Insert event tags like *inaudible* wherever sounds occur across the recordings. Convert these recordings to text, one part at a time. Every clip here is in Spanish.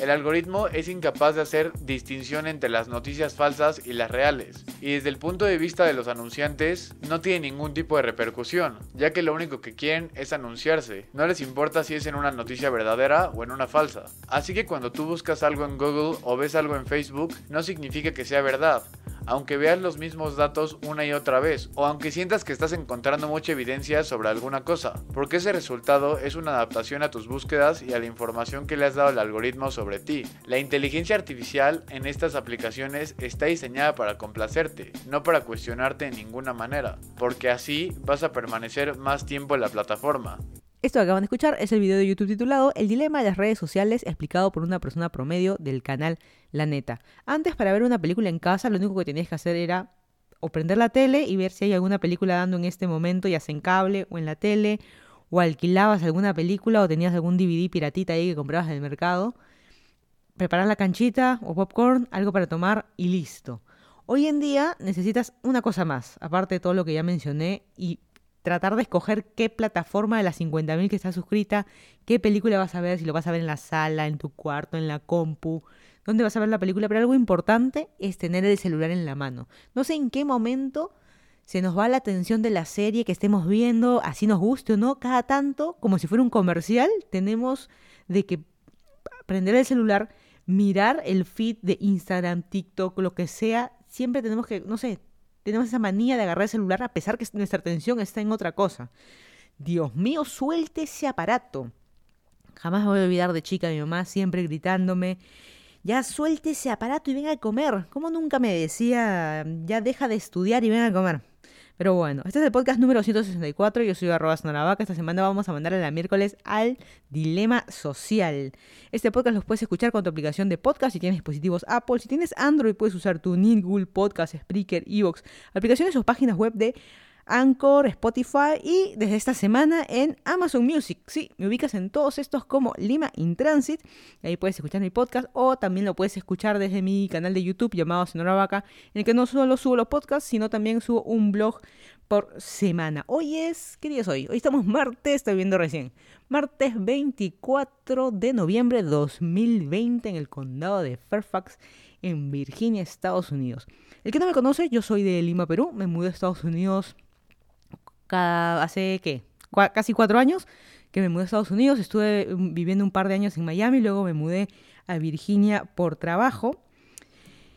El algoritmo es incapaz de hacer distinción entre las noticias falsas y las reales, y desde el punto de vista de los anunciantes no tiene ningún tipo de repercusión, ya que lo único que quieren es anunciarse, no les importa si es en una noticia verdadera o en una falsa. Así que cuando tú buscas algo en Google o ves algo en Facebook, no significa que sea verdad, aunque veas los mismos datos una y otra vez, o aunque sientas que estás encontrando mucha evidencia sobre alguna cosa, porque ese resultado es una adaptación a tus búsquedas y a la información que le has dado el algoritmo sobre ti. La inteligencia artificial en estas aplicaciones está diseñada para complacerte, no para cuestionarte en ninguna manera, porque así vas a permanecer más tiempo en la plataforma. Esto que acaban de escuchar es el video de YouTube titulado El dilema de las redes sociales explicado por una persona promedio del canal La Neta. Antes para ver una película en casa lo único que tenías que hacer era o prender la tele y ver si hay alguna película dando en este momento, ya sea en cable o en la tele, o alquilabas alguna película o tenías algún DVD piratita ahí que comprabas en el mercado, preparar la canchita o popcorn, algo para tomar y listo. Hoy en día necesitas una cosa más, aparte de todo lo que ya mencioné, y tratar de escoger qué plataforma de las 50.000 que está suscrita, qué película vas a ver, si lo vas a ver en la sala, en tu cuarto, en la compu, dónde vas a ver la película, pero algo importante es tener el celular en la mano. No sé en qué momento se nos va la atención de la serie que estemos viendo, así nos guste o no, cada tanto, como si fuera un comercial, tenemos de que prender el celular, mirar el feed de Instagram, TikTok, lo que sea, siempre tenemos que, no sé, tenemos esa manía de agarrar el celular a pesar que nuestra atención está en otra cosa. Dios mío, suelte ese aparato. Jamás me voy a olvidar de chica mi mamá siempre gritándome, ya suelte ese aparato y venga a comer. Como nunca me decía, ya deja de estudiar y venga a comer. Pero bueno, este es el podcast número 164. Yo soy arroba Sonaravaca. Esta semana vamos a mandar a la miércoles al Dilema Social. Este podcast los puedes escuchar con tu aplicación de podcast si tienes dispositivos Apple. Si tienes Android, puedes usar tu Google Podcast, Spreaker, Evox, aplicaciones o páginas web de Anchor, Spotify y desde esta semana en Amazon Music. Sí, me ubicas en todos estos como Lima in Transit. ahí puedes escuchar mi podcast o también lo puedes escuchar desde mi canal de YouTube llamado Sonora Vaca, en el que no solo subo los podcasts, sino también subo un blog por semana. Hoy es, ¿qué día es hoy? Hoy estamos martes, estoy viendo recién. Martes 24 de noviembre de 2020 en el condado de Fairfax, en Virginia, Estados Unidos. El que no me conoce, yo soy de Lima, Perú. Me mudé a Estados Unidos cada, hace, ¿qué? casi cuatro años que me mudé a Estados Unidos. Estuve mm, viviendo un par de años en Miami, luego me mudé a Virginia por trabajo.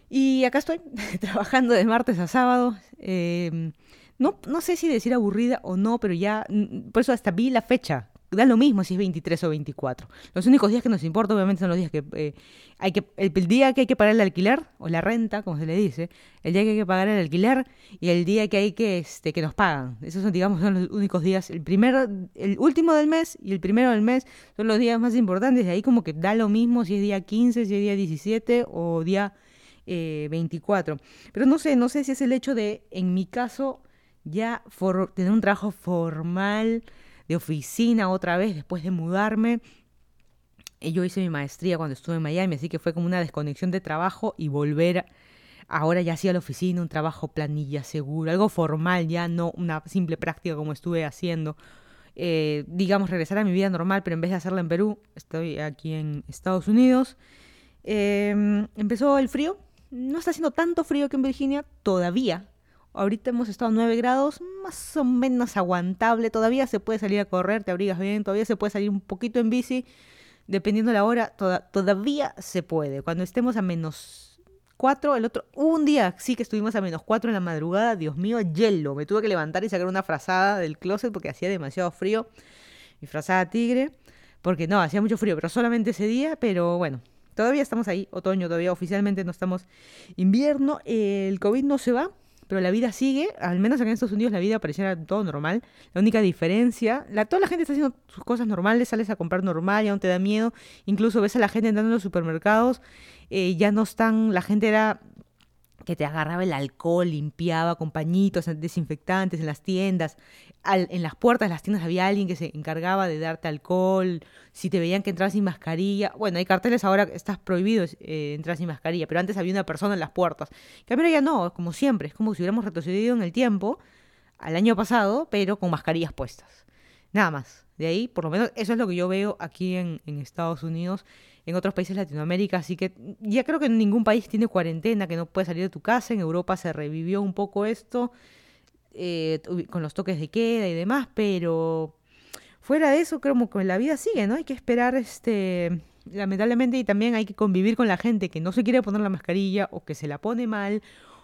Y acá estoy, *laughs* trabajando de martes a sábado. Em, no, no sé si decir aburrida o no, pero ya, mm, por eso hasta vi la fecha da lo mismo si es 23 o 24. Los únicos días que nos importa, obviamente, son los días que eh, hay que. El, día que hay que pagar el alquiler, o la renta, como se le dice, el día que hay que pagar el alquiler y el día que hay que, este, que nos pagan. Esos son, digamos, son los únicos días. El primero, el último del mes y el primero del mes son los días más importantes. De ahí, como que da lo mismo si es día 15, si es día 17 o día 24. Eh, Pero no sé, no sé si es el hecho de, en mi caso, ya tener un trabajo formal de oficina otra vez después de mudarme. Yo hice mi maestría cuando estuve en Miami, así que fue como una desconexión de trabajo y volver ahora ya hacía la oficina, un trabajo planilla seguro, algo formal, ya no una simple práctica como estuve haciendo. Eh, digamos, regresar a mi vida normal, pero en vez de hacerla en Perú, estoy aquí en Estados Unidos. Em, empezó el frío, no está haciendo tanto frío que en Virginia todavía, Ahorita hemos estado a 9 grados, más o menos aguantable. Todavía se puede salir a correr, te abrigas bien, todavía se puede salir un poquito en bici. Dependiendo la hora, todavía se puede. Cuando estemos a menos 4, el otro, un día sí que estuvimos a menos 4 en la madrugada, Dios mío, hielo. Me tuve que levantar y sacar una frazada del closet porque hacía demasiado frío. Mi frazada tigre, porque no, hacía mucho frío, pero solamente ese día, pero bueno, todavía estamos ahí, otoño, todavía oficialmente no estamos invierno, el COVID no se va, pero la vida sigue, al menos en Estados Unidos la vida pareciera todo normal. La única diferencia, la, toda la gente está haciendo sus cosas normales, sales a comprar normal, ya no te da miedo, incluso ves a la gente entrando en los supermercados, eh, ya no están, la gente era que te agarraba el alcohol, limpiaba con pañitos desinfectantes en las tiendas. en las puertas de las tiendas había alguien que se encargaba de darte alcohol. Si te veían que entrabas sin mascarilla. Bueno, hay carteles ahora que estás prohibido eh, entrar sin mascarilla, pero antes había una persona en las puertas. Que ahora ya no, como siempre. Es como si hubiéramos retrocedido en el tiempo al año pasado, pero con mascarillas puestas. Nada más. De ahí, por lo menos, eso es lo que yo veo aquí en, en Estados Unidos en otros países de Latinoamérica, así que ya creo que ningún país tiene cuarentena, que no puede salir de tu casa, en Europa se revivió un poco esto, eh, con los toques de queda y demás, pero fuera de eso creo que la vida sigue, ¿no? Hay que esperar, este, lamentablemente, y también hay que convivir con la gente que no se quiere poner la mascarilla o que se la pone mal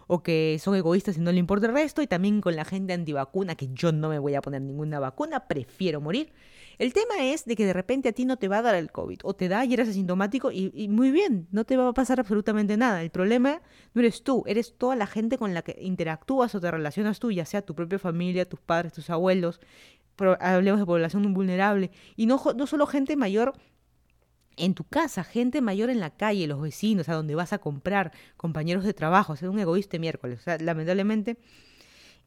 o que son egoístas y no le importa el resto, y también con la gente antivacuna, que yo no me voy a poner ninguna vacuna, prefiero morir. El tema es de que de repente a ti no te va a dar el COVID, o te da y eres asintomático y, muy bien, no te va a pasar absolutamente nada. El problema no eres tú, eres toda la gente con la que interactúas o te relacionas tú, ya sea tu propia familia, tus padres, tus abuelos, hablemos de población vulnerable, y no, no solo gente mayor en tu casa, gente mayor en la calle, los vecinos, a donde vas a comprar, compañeros de trabajo, ser un egoísta miércoles. O sea, lamentablemente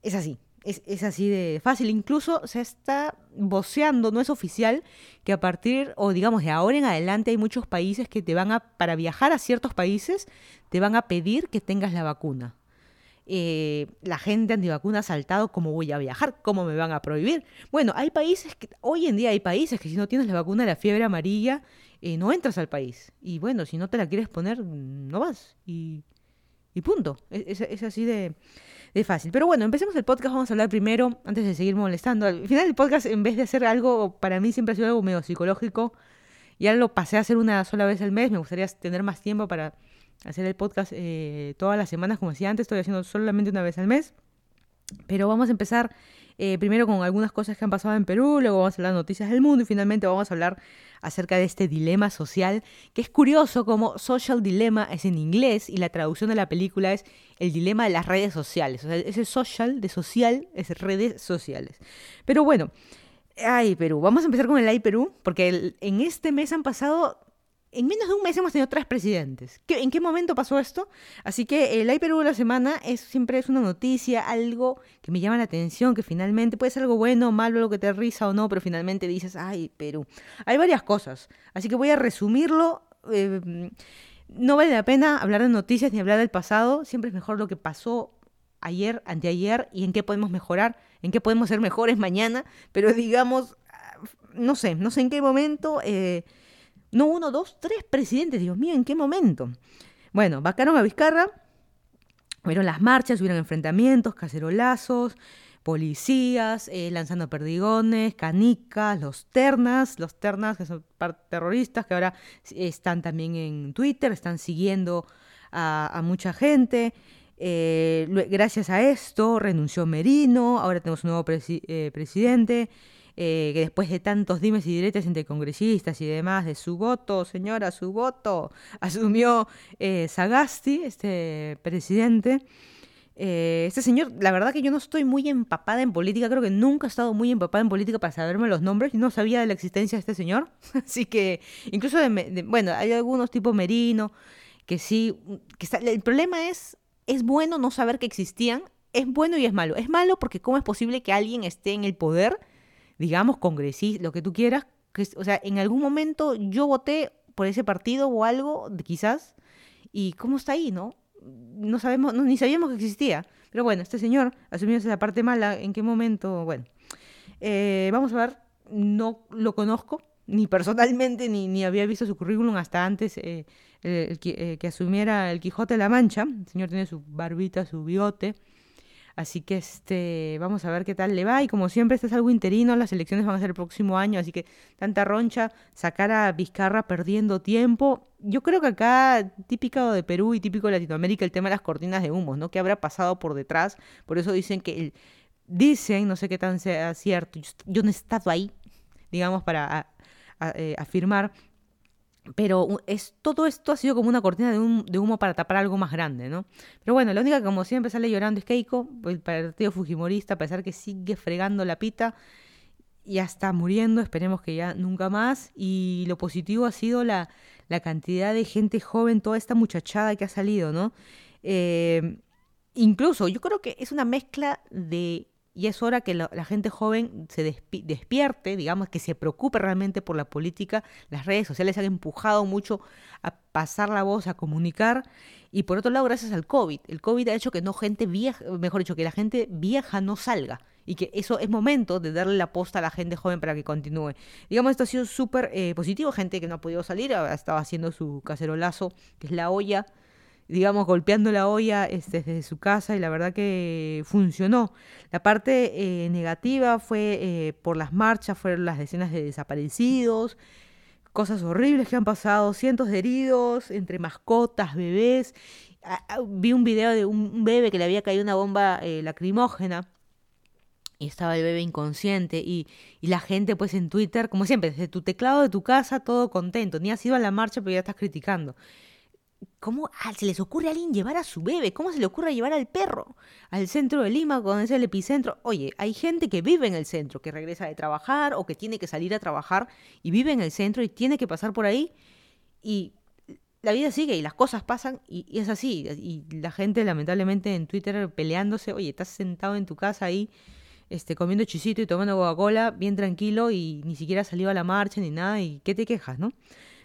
es así, es, es, así de fácil. Incluso se está voceando, no es oficial, que a partir, o digamos de ahora en adelante, hay muchos países que te van a, para viajar a ciertos países, te van a pedir que tengas la vacuna. Eh, la gente antivacuna ha saltado, ¿cómo voy a viajar? ¿Cómo me van a prohibir? Bueno, hay países que, hoy en día hay países que si no tienes la vacuna de la fiebre amarilla, eh, no entras al país. Y bueno, si no te la quieres poner, no vas. Y, y punto. Es, es, así de, de, fácil. Pero bueno, empecemos el podcast. Vamos a hablar primero, antes de seguir molestando. Al final del podcast, en vez de hacer algo, para mí siempre ha sido algo medio psicológico. Ya lo pasé a hacer una sola vez al mes. Me gustaría tener más tiempo para hacer el podcast eh, todas las semanas, como decía antes. Estoy haciendo solamente una vez al mes. Pero vamos a empezar eh, primero con algunas cosas que han pasado en Perú, luego vamos a hablar de noticias del mundo y finalmente vamos a hablar acerca de este dilema social, que es curioso como social dilemma es en inglés y la traducción de la película es el dilema de las redes sociales. O sea, ese social de social es redes sociales. Pero bueno, ay Perú, vamos a empezar con el ay Perú, porque en este mes han pasado en menos de un mes hemos tenido tres presidentes. ¿En qué momento pasó esto? Así que el Ay Perú de la semana es, siempre es una noticia, algo que me llama la atención, que finalmente puede ser algo bueno malo, lo que te risa o no, pero finalmente dices, ay, Perú. Hay varias cosas, así que voy a resumirlo. Eh, no vale la pena hablar de noticias ni hablar del pasado, siempre es mejor lo que pasó ayer, anteayer y en qué podemos mejorar, en qué podemos ser mejores mañana, pero digamos, ah, no sé, no sé en qué momento... Eh, no uno, dos, tres presidentes. Dios mío, ¿en qué momento? Bueno, vacaron a Vizcarra, hubieron las marchas, hubieron enfrentamientos, cacerolazos, policías, eh, lanzando perdigones, canicas, los ternas, los ternas que son terroristas que ahora están también en Twitter, están siguiendo a, mucha gente. Eh, gracias a esto renunció Merino, ahora tenemos un nuevo eh, presidente. Eh, que después de tantos dimes y diretes entre congresistas y demás, de su voto, señora, su voto, *laughs* asumió eh, Sagasti, este presidente. Eh, este señor, la verdad que yo no estoy muy empapada en política, creo que nunca he estado muy empapada en política para saberme los nombres, no sabía de la existencia de este señor. *laughs* Así que, incluso, bueno, hay algunos tipo Merino, que sí, que el problema es, es bueno no saber que existían, es bueno y es malo. Es malo porque cómo es posible que alguien esté en el poder digamos, congresista, lo que tú quieras, que, o sea, en algún momento yo voté por ese partido o algo, quizás, y cómo está ahí, ¿no? No sabemos, ni sabíamos que existía. Pero bueno, este señor asumió esa parte mala, ¿en qué momento? Bueno, eh, vamos a ver, no lo conozco, ni personalmente, ni, ni había visto su currículum hasta antes eh, eh, que asumiera el Quijote de la Mancha. El señor tiene su barbita, su bigote. Así que este, vamos a ver qué tal le va. Y como siempre, este es algo interino, las elecciones van a ser el próximo año, así que tanta roncha, sacar a Vizcarra perdiendo tiempo. Yo creo que acá, típico de Perú y típico de Latinoamérica, el tema de las cortinas de humo, ¿no? ¿Qué habrá pasado por detrás? Por eso dicen que, dicen, no sé qué tan sea cierto, yo, no he estado ahí, digamos, para eh, afirmar pero es, todo esto ha sido como una cortina de, humo para tapar algo más grande, ¿no? Pero bueno, la única que como siempre sale llorando es Keiko, el partido fujimorista, a pesar que sigue fregando la pita, ya está muriendo, esperemos que ya nunca más. Y lo positivo ha sido la, la cantidad de gente joven, toda esta muchachada que ha salido, ¿no? Eh, incluso yo creo que es una mezcla de y es hora que la, gente joven se despierte, digamos, que se preocupe realmente por la política. Las redes sociales han empujado mucho a pasar la voz, a comunicar. Y por otro lado, gracias al COVID. El COVID ha hecho que no gente vieja, mejor dicho, que la gente vieja no salga. y que eso es momento de darle la posta a la gente joven para que continúe. Digamos, esto ha sido súper eh, positivo, gente que no ha podido salir, estaba haciendo su cacerolazo, que es la olla, digamos, golpeando la olla este, desde su casa y la verdad que funcionó. La parte eh, negativa fue eh, por las marchas, fueron las decenas de desaparecidos, cosas horribles que han pasado, cientos de heridos entre mascotas, bebés. Ah, ah, vi un video de un bebé que le había caído una bomba eh, lacrimógena y estaba el bebé inconsciente y, y, la gente pues en Twitter, como siempre, desde tu teclado de tu casa, todo contento, ni has ido a la marcha pero ya estás criticando. ¿Cómo se les ocurre a alguien llevar a su bebé? ¿Cómo se le ocurre llevar al perro al centro de Lima cuando es el epicentro? Oye, hay gente que vive en el centro, que regresa de trabajar o que tiene que salir a trabajar y vive en el centro y tiene que pasar por ahí y la vida sigue y las cosas pasan y, es así. Y la gente lamentablemente en Twitter peleándose, oye, estás sentado en tu casa ahí este, comiendo chisito y tomando Coca-Cola bien tranquilo y ni siquiera salió a la marcha ni nada y qué te quejas, ¿no?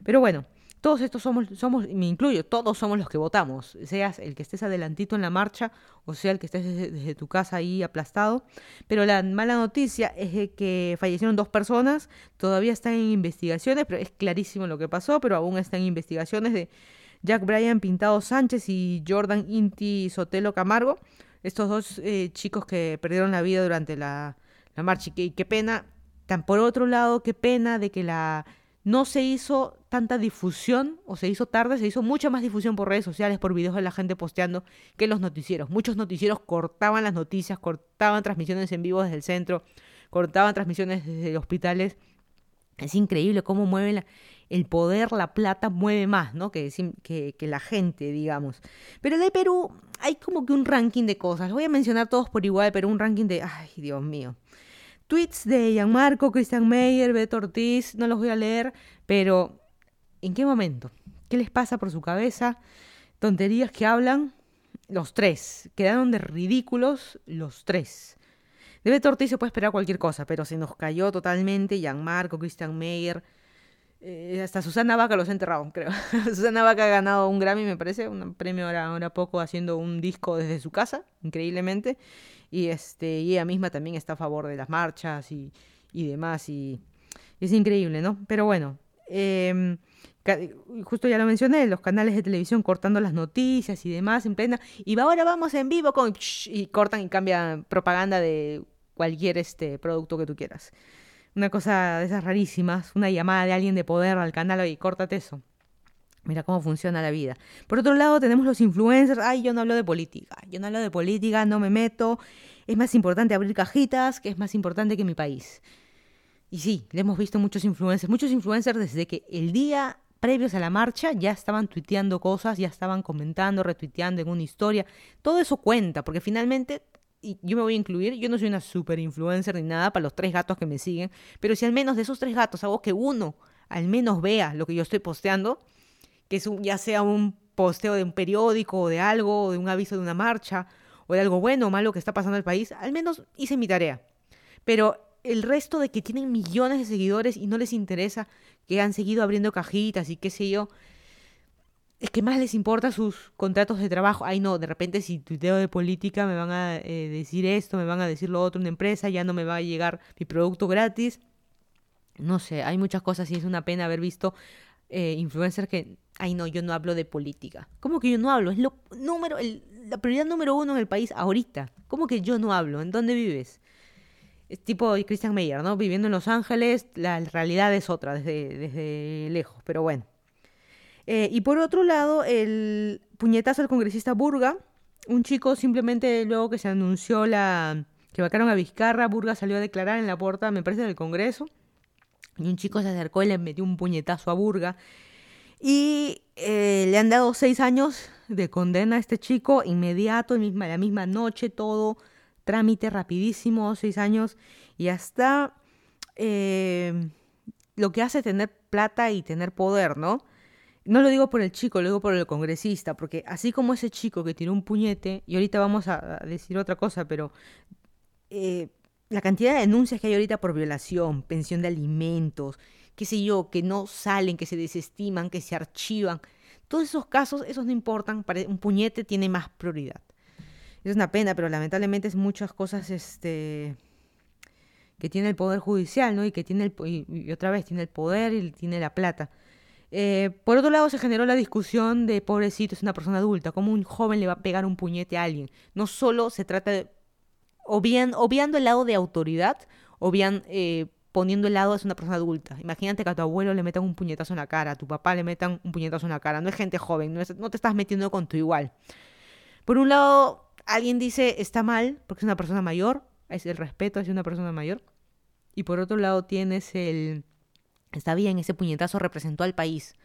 Pero bueno, todos estos somos, somos, me incluyo, todos somos los que votamos, seas el que estés adelantito en la marcha o sea el que estés desde, tu casa ahí aplastado. Pero la mala noticia es que fallecieron dos personas, todavía están en investigaciones, pero es clarísimo lo que pasó, pero aún están en investigaciones de Jack Bryan Pintado Sánchez y Jordan Inti Sotelo Camargo, estos dos eh, chicos que perdieron la vida durante la, la marcha. Y qué pena, tan por otro lado, qué pena de que la no se hizo tanta difusión, o se hizo tarde, se hizo mucha más difusión por redes sociales, por videos de la gente posteando, que los noticieros. Muchos noticieros cortaban las noticias, cortaban transmisiones en vivo desde el centro, cortaban transmisiones desde hospitales. Es increíble cómo mueve el poder, la plata mueve más, ¿no? Que, la gente, digamos. Pero de Perú hay como que un ranking de cosas. Voy a mencionar todos por igual, pero un ranking de, ay, Dios mío tweets de Gianmarco, Christian Meyer, Beto Ortiz, no los voy a leer, pero ¿en qué momento? ¿Qué les pasa por su cabeza? Tonterías que hablan los tres. Quedaron de ridículos los tres. De Beto Ortiz se puede esperar cualquier cosa, pero se nos cayó totalmente Gianmarco, Christian Meyer. Eh, hasta Susana Vaca los ha enterrado, creo. *laughs* Susana Vaca ha ganado un Grammy, me parece, un premio ahora, ahora poco haciendo un disco desde su casa, increíblemente y este y ella misma también está a favor de las marchas y, y demás y, es increíble, ¿no? Pero bueno, em, justo ya lo mencioné, los canales de televisión cortando las noticias y demás en plena y ahora vamos en vivo con y cortan y cambian propaganda de cualquier este producto que tú quieras. Una cosa de esas rarísimas, una llamada de alguien de poder al canal y córtate eso. Mira cómo funciona la vida. Por otro lado, tenemos los influencers. Ay, yo no hablo de política. Yo no hablo de política, no me meto. Es más importante abrir cajitas, que es más importante que mi país. Y sí, le hemos visto muchos influencers. Muchos influencers desde que el día previos a la marcha ya estaban tuiteando cosas, ya estaban comentando, retuiteando en una historia. Todo eso cuenta, porque finalmente, y yo me voy a incluir, yo no soy una super influencer ni nada para los tres gatos que me siguen, pero si al menos de esos tres gatos hago que uno al menos vea lo que yo estoy posteando, que es ya sea un posteo de un periódico o de algo, o de un aviso de una marcha, o de algo bueno o malo que está pasando en el país, al menos hice mi tarea. Pero el resto de que tienen millones de seguidores y no les interesa, que han seguido abriendo cajitas y qué sé yo, es que más les importa sus contratos de trabajo. Ay, no, de repente si tuiteo de política me van a eh, decir esto, me van a decir lo otro, una empresa, ya no me va a llegar mi producto gratis. No sé, hay muchas cosas y es una pena haber visto eh, influencers que, ay no, yo no hablo de política. ¿Cómo que yo no hablo? Es lo número, la prioridad número uno en el país ahorita. ¿Cómo que yo no hablo? ¿En dónde vives? Es tipo Christian Meyer, ¿no? Viviendo en Los Ángeles, la realidad es otra desde, desde lejos, pero bueno. Eh, y por otro lado, el puñetazo al congresista Burga, un chico simplemente luego que se anunció la que vacaron a Vizcarra, Burga salió a declarar en la puerta, me parece, del Congreso. Y un chico se acercó y le metió un puñetazo a Burga. Y eh, le han dado seis años de condena a este chico, inmediato, misma, la misma noche, todo, trámite rapidísimo, seis años. Y hasta eh, lo que hace tener plata y tener poder, ¿no? No lo digo por el chico, lo digo por el congresista, porque así como ese chico que tiró un puñete, y ahorita vamos a decir otra cosa, pero eh, la cantidad de denuncias que hay ahorita por violación, pensión de alimentos, qué sé yo, que no salen, que se desestiman, que se archivan. Todos esos casos, esos no importan, un puñete tiene más prioridad. Es una pena, pero lamentablemente es muchas cosas este, que tiene el poder judicial, ¿no? Y que tiene el, otra vez tiene el poder y tiene la plata. Eh, por otro lado, se generó la discusión de pobrecito, es una persona adulta, cómo un joven le va a pegar un puñete a alguien. No solo se trata de obviando el lado de autoridad, o bien eh, poniendo el lado de una persona adulta. Imagínate que a tu abuelo le metan un puñetazo en la cara, a tu papá le metan un puñetazo en la cara. No es gente joven, no, te estás metiendo con tu igual. Por un lado, alguien dice está mal porque es una persona mayor, es el respeto hacia una persona mayor. Y por otro lado tienes el... Está bien, ese puñetazo representó al país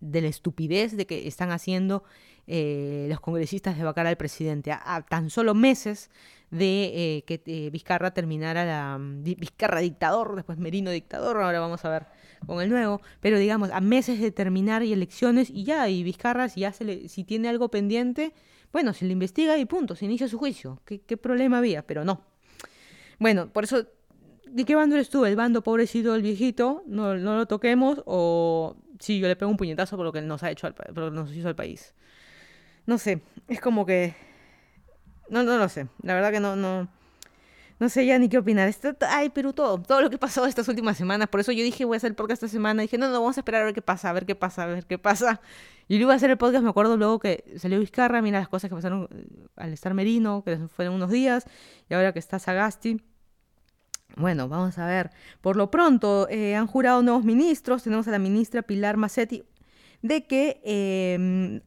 de la estupidez de que están haciendo eh, los congresistas de vacar al presidente. A, tan solo meses de eh, que eh, Vizcarra terminara la... Mm, Vizcarra dictador, después Merino dictador, ahora vamos a ver con el nuevo, pero digamos, a meses de terminar y elecciones y ya, y Vizcarra si, ya se le, si tiene algo pendiente, bueno, se le investiga y punto, se inicia su juicio. ¿Qué, problema había? Pero no. Bueno, por eso ¿de qué bando eres tú? ¿El bando pobrecito del viejito? No, no lo toquemos. ¿O sí, yo le pego un puñetazo por lo que nos ha hecho al, por lo que nos hizo al país? No sé, es como que... No, no lo sé. La verdad que no, no... No sé ya ni qué opinar. Esto, ay, Perú, todo, todo lo que pasó estas últimas semanas. Por eso yo dije, voy a hacer el podcast esta semana. dije, no, no, vamos a esperar a ver qué pasa, a ver qué pasa, a ver qué pasa. Y luego iba a hacer el podcast, me acuerdo luego que salió Vizcarra, mira las cosas que pasaron eh, al estar Merino, que fueron unos días, y ahora que está Sagasti. Bueno, vamos a ver. Por lo pronto, eh, han jurado nuevos ministros. Tenemos a la ministra Pilar Macetti de que em,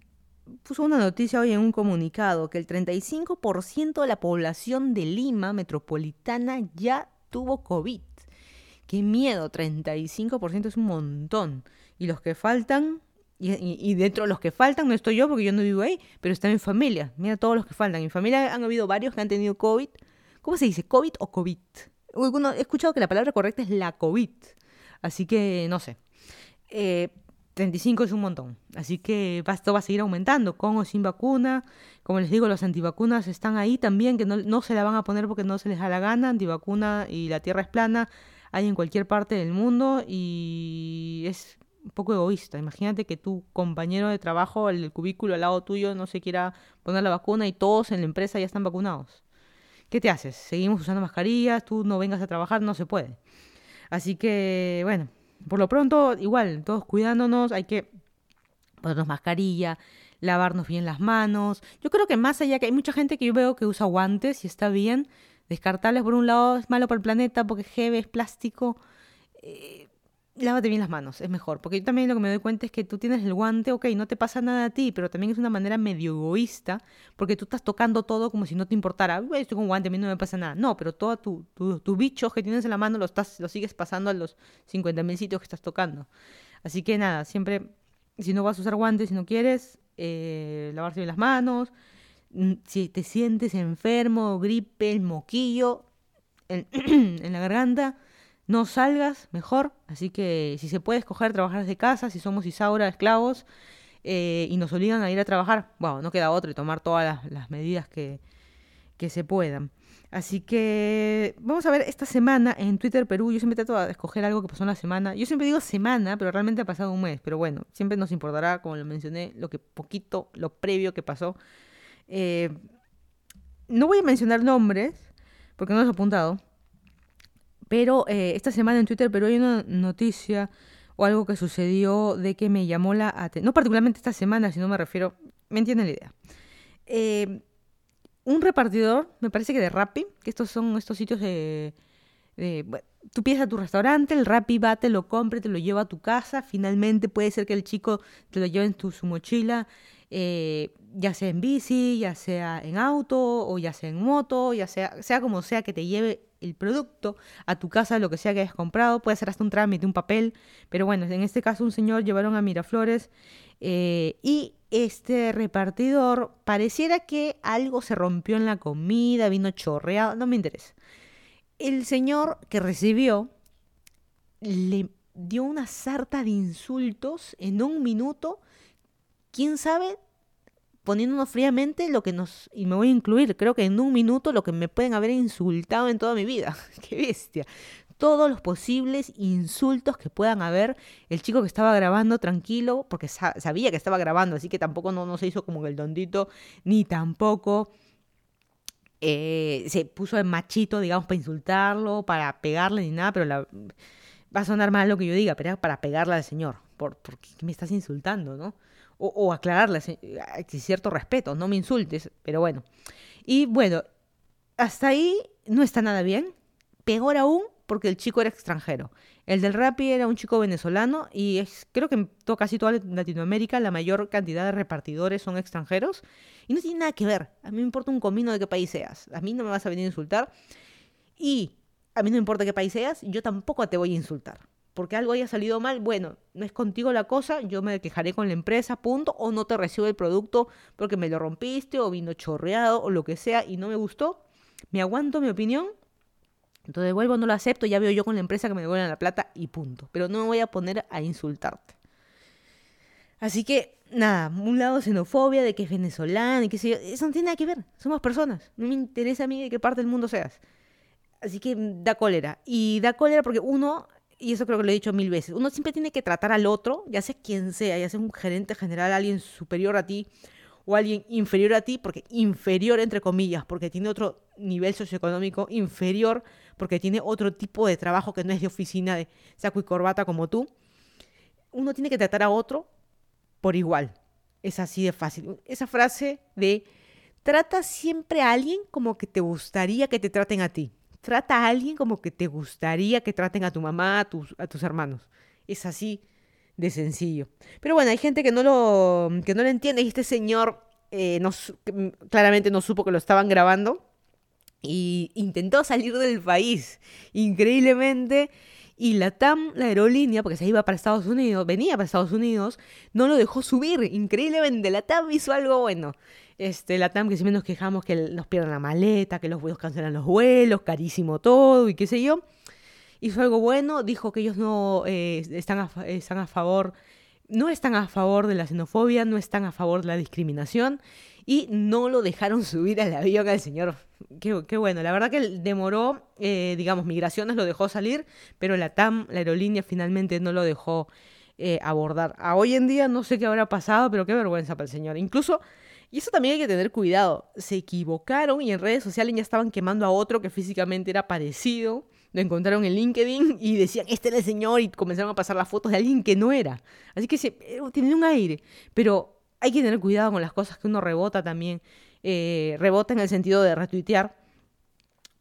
puso una noticia hoy en un comunicado que el 35% de la población de Lima metropolitana ya tuvo COVID. Qué miedo, 35% es un montón. Y los que faltan, y, dentro de los que faltan no estoy yo porque yo no vivo ahí, pero está mi familia. Mira todos los que faltan. En mi familia han habido varios que han tenido COVID. ¿Cómo se dice? ¿COVID o COVID? He escuchado que la palabra correcta es la COVID. Así que no sé. Eh, 75 es un montón. Así que esto va a seguir aumentando, con o sin vacuna. Como les digo, los antivacunas están ahí también, que no, no se la van a poner porque no se les da la gana. Antivacuna y la tierra es plana, hay en cualquier parte del mundo y es un poco egoísta. Imagínate que tu compañero de trabajo, el del cubículo al lado tuyo, no se quiera poner la vacuna y todos en la empresa ya están vacunados. ¿Qué te haces? Seguimos usando mascarillas, tú no vengas a trabajar, no se puede. Así que, bueno, por lo pronto, igual, todos cuidándonos, hay que ponernos mascarilla, lavarnos bien las manos. Yo creo que más allá que hay mucha gente que yo veo que usa guantes y está bien, descartarles por un lado es malo para el planeta porque es es plástico. Eh, lávate bien las manos, es mejor. Porque yo también lo que me doy cuenta es que tú tienes el guante, ok, no te pasa nada a ti, pero también es una manera medio egoísta, porque tú estás tocando todo como si no te importara. estoy con guante, a mí no me pasa nada. No, pero todos tus tu, bichos que tienes en la mano los, estás, sigues pasando a los 50.000 sitios que estás tocando. Así que nada, siempre, si no vas a usar guantes, si no quieres, eh, lavarse bien las manos. Mm, si te sientes enfermo, gripe, el moquillo *clears throat* en la garganta, no salgas, mejor. Así que si se puede escoger trabajar desde casa, si somos Isaura, esclavos, eh, y nos obligan a ir a trabajar, bueno, no queda otro y tomar todas las, medidas que, que, se puedan. Así que vamos a ver esta semana en Twitter Perú. Yo siempre trato de escoger algo que pasó en la semana. Yo siempre digo semana, pero realmente ha pasado un mes. Pero bueno, siempre nos importará, como lo mencioné, lo que poquito, lo previo que pasó. Eh, no voy a mencionar nombres, porque no los he apuntado. Pero eh, esta semana en Twitter, pero hay una noticia o algo que sucedió de que me llamó la atención. No particularmente esta semana, sino me refiero. Me entienden la idea. Eh, un repartidor, me parece que de Rappi, que estos son estos sitios de. tú pides a tu restaurante, el Rappi va, te lo compra, te lo lleva a tu casa. Finalmente puede ser que el chico te lo lleve en su mochila, eh, ya sea en bici, ya sea en auto, o ya sea en moto, ya sea, sea como sea que te lleve el producto a tu casa, lo que sea que hayas comprado. Puede ser hasta un trámite, un papel. Pero bueno, en este caso un señor llevaron a Miraflores eh, y este repartidor pareciera que algo se rompió en la comida, vino chorreado, no me interesa. El señor que recibió le dio una sarta de insultos en un minuto. ¿Quién sabe? Poniéndonos fríamente lo que nos, y me voy a incluir, creo que en un minuto lo que me pueden haber insultado en toda mi vida. *laughs* ¡Qué bestia! Todos los posibles insultos que puedan haber. El chico que estaba grabando tranquilo, porque sabía que estaba grabando, así que tampoco no, no se hizo como el dondito, ni tampoco eh, se puso de machito, digamos, para insultarlo, para pegarle ni nada, pero la, va a sonar mal lo que yo diga, pero para pegarle al señor, por, porque me estás insultando, ¿no? O, o aclararle, hay cierto respeto, no me insultes, pero bueno. Y bueno, hasta ahí no está nada bien, peor aún porque el chico era extranjero. El del Rappi era un chico venezolano y creo que en casi toda Latinoamérica la mayor cantidad de repartidores son extranjeros y no tiene nada que ver. A mí me importa un comino de qué país seas. A mí no me vas a venir a insultar y a mí no importa qué país seas, yo tampoco te voy a insultar. Porque algo haya salido mal, bueno, no es contigo la cosa, yo me quejaré con la empresa, punto, o no te recibo el producto porque me lo rompiste o vino chorreado o lo que sea y no me gustó. Me aguanto mi opinión, entonces devuelvo, no lo acepto, ya veo yo con la empresa que me devuelven la plata y punto. Pero no me voy a poner a insultarte. Así que, nada, un lado xenofobia de que es venezolano y qué sé yo, eso no tiene nada que ver, somos personas, no me interesa a mí de qué parte del mundo seas. Así que da cólera. Y da cólera porque uno, y eso creo que lo he dicho mil veces, uno siempre tiene que tratar al otro, ya sea quien sea, ya sea un gerente general, alguien superior a ti o alguien inferior a ti, porque inferior entre comillas, porque tiene otro nivel socioeconómico inferior, porque tiene otro tipo de trabajo que no es de oficina de saco y corbata como tú, uno tiene que tratar a otro por igual. Es así de fácil. Esa frase de trata siempre a alguien como que te gustaría que te traten a ti trata a alguien como que te gustaría que traten a tu mamá, a tus, a tus hermanos. Es así de sencillo. Pero bueno, hay gente que no lo, que no lo entiende y este señor eh, no, claramente no supo que lo estaban grabando y intentó salir del país. Increíblemente. Y la TAM, la aerolínea, porque se iba para Estados Unidos, venía para Estados Unidos, no lo dejó subir. Increíblemente, la TAM hizo algo bueno. Este, la TAM que siempre nos quejamos que nos pierdan la maleta, que los vuelos cancelan los vuelos, carísimo todo y qué sé yo. Hizo algo bueno, dijo que ellos no eh, están, a, están a favor, no están a favor de la xenofobia, no están a favor de la discriminación y no lo dejaron *laughs* subir al avión al señor. Qué, qué bueno, la verdad que demoró, eh, digamos, migraciones lo dejó salir, pero la TAM, la aerolínea, finalmente no lo dejó eh, abordar. A hoy en día no sé qué habrá pasado, pero qué vergüenza para el señor. Incluso y eso también hay que tener cuidado. Se equivocaron y en redes sociales ya estaban quemando a otro que físicamente era parecido. Lo encontraron en LinkedIn y decían, este era el señor, y comenzaron a pasar las fotos de alguien que no era. Así que se, un aire. Pero hay que tener cuidado con las cosas que uno rebota también. Eh, rebota en el sentido de retuitear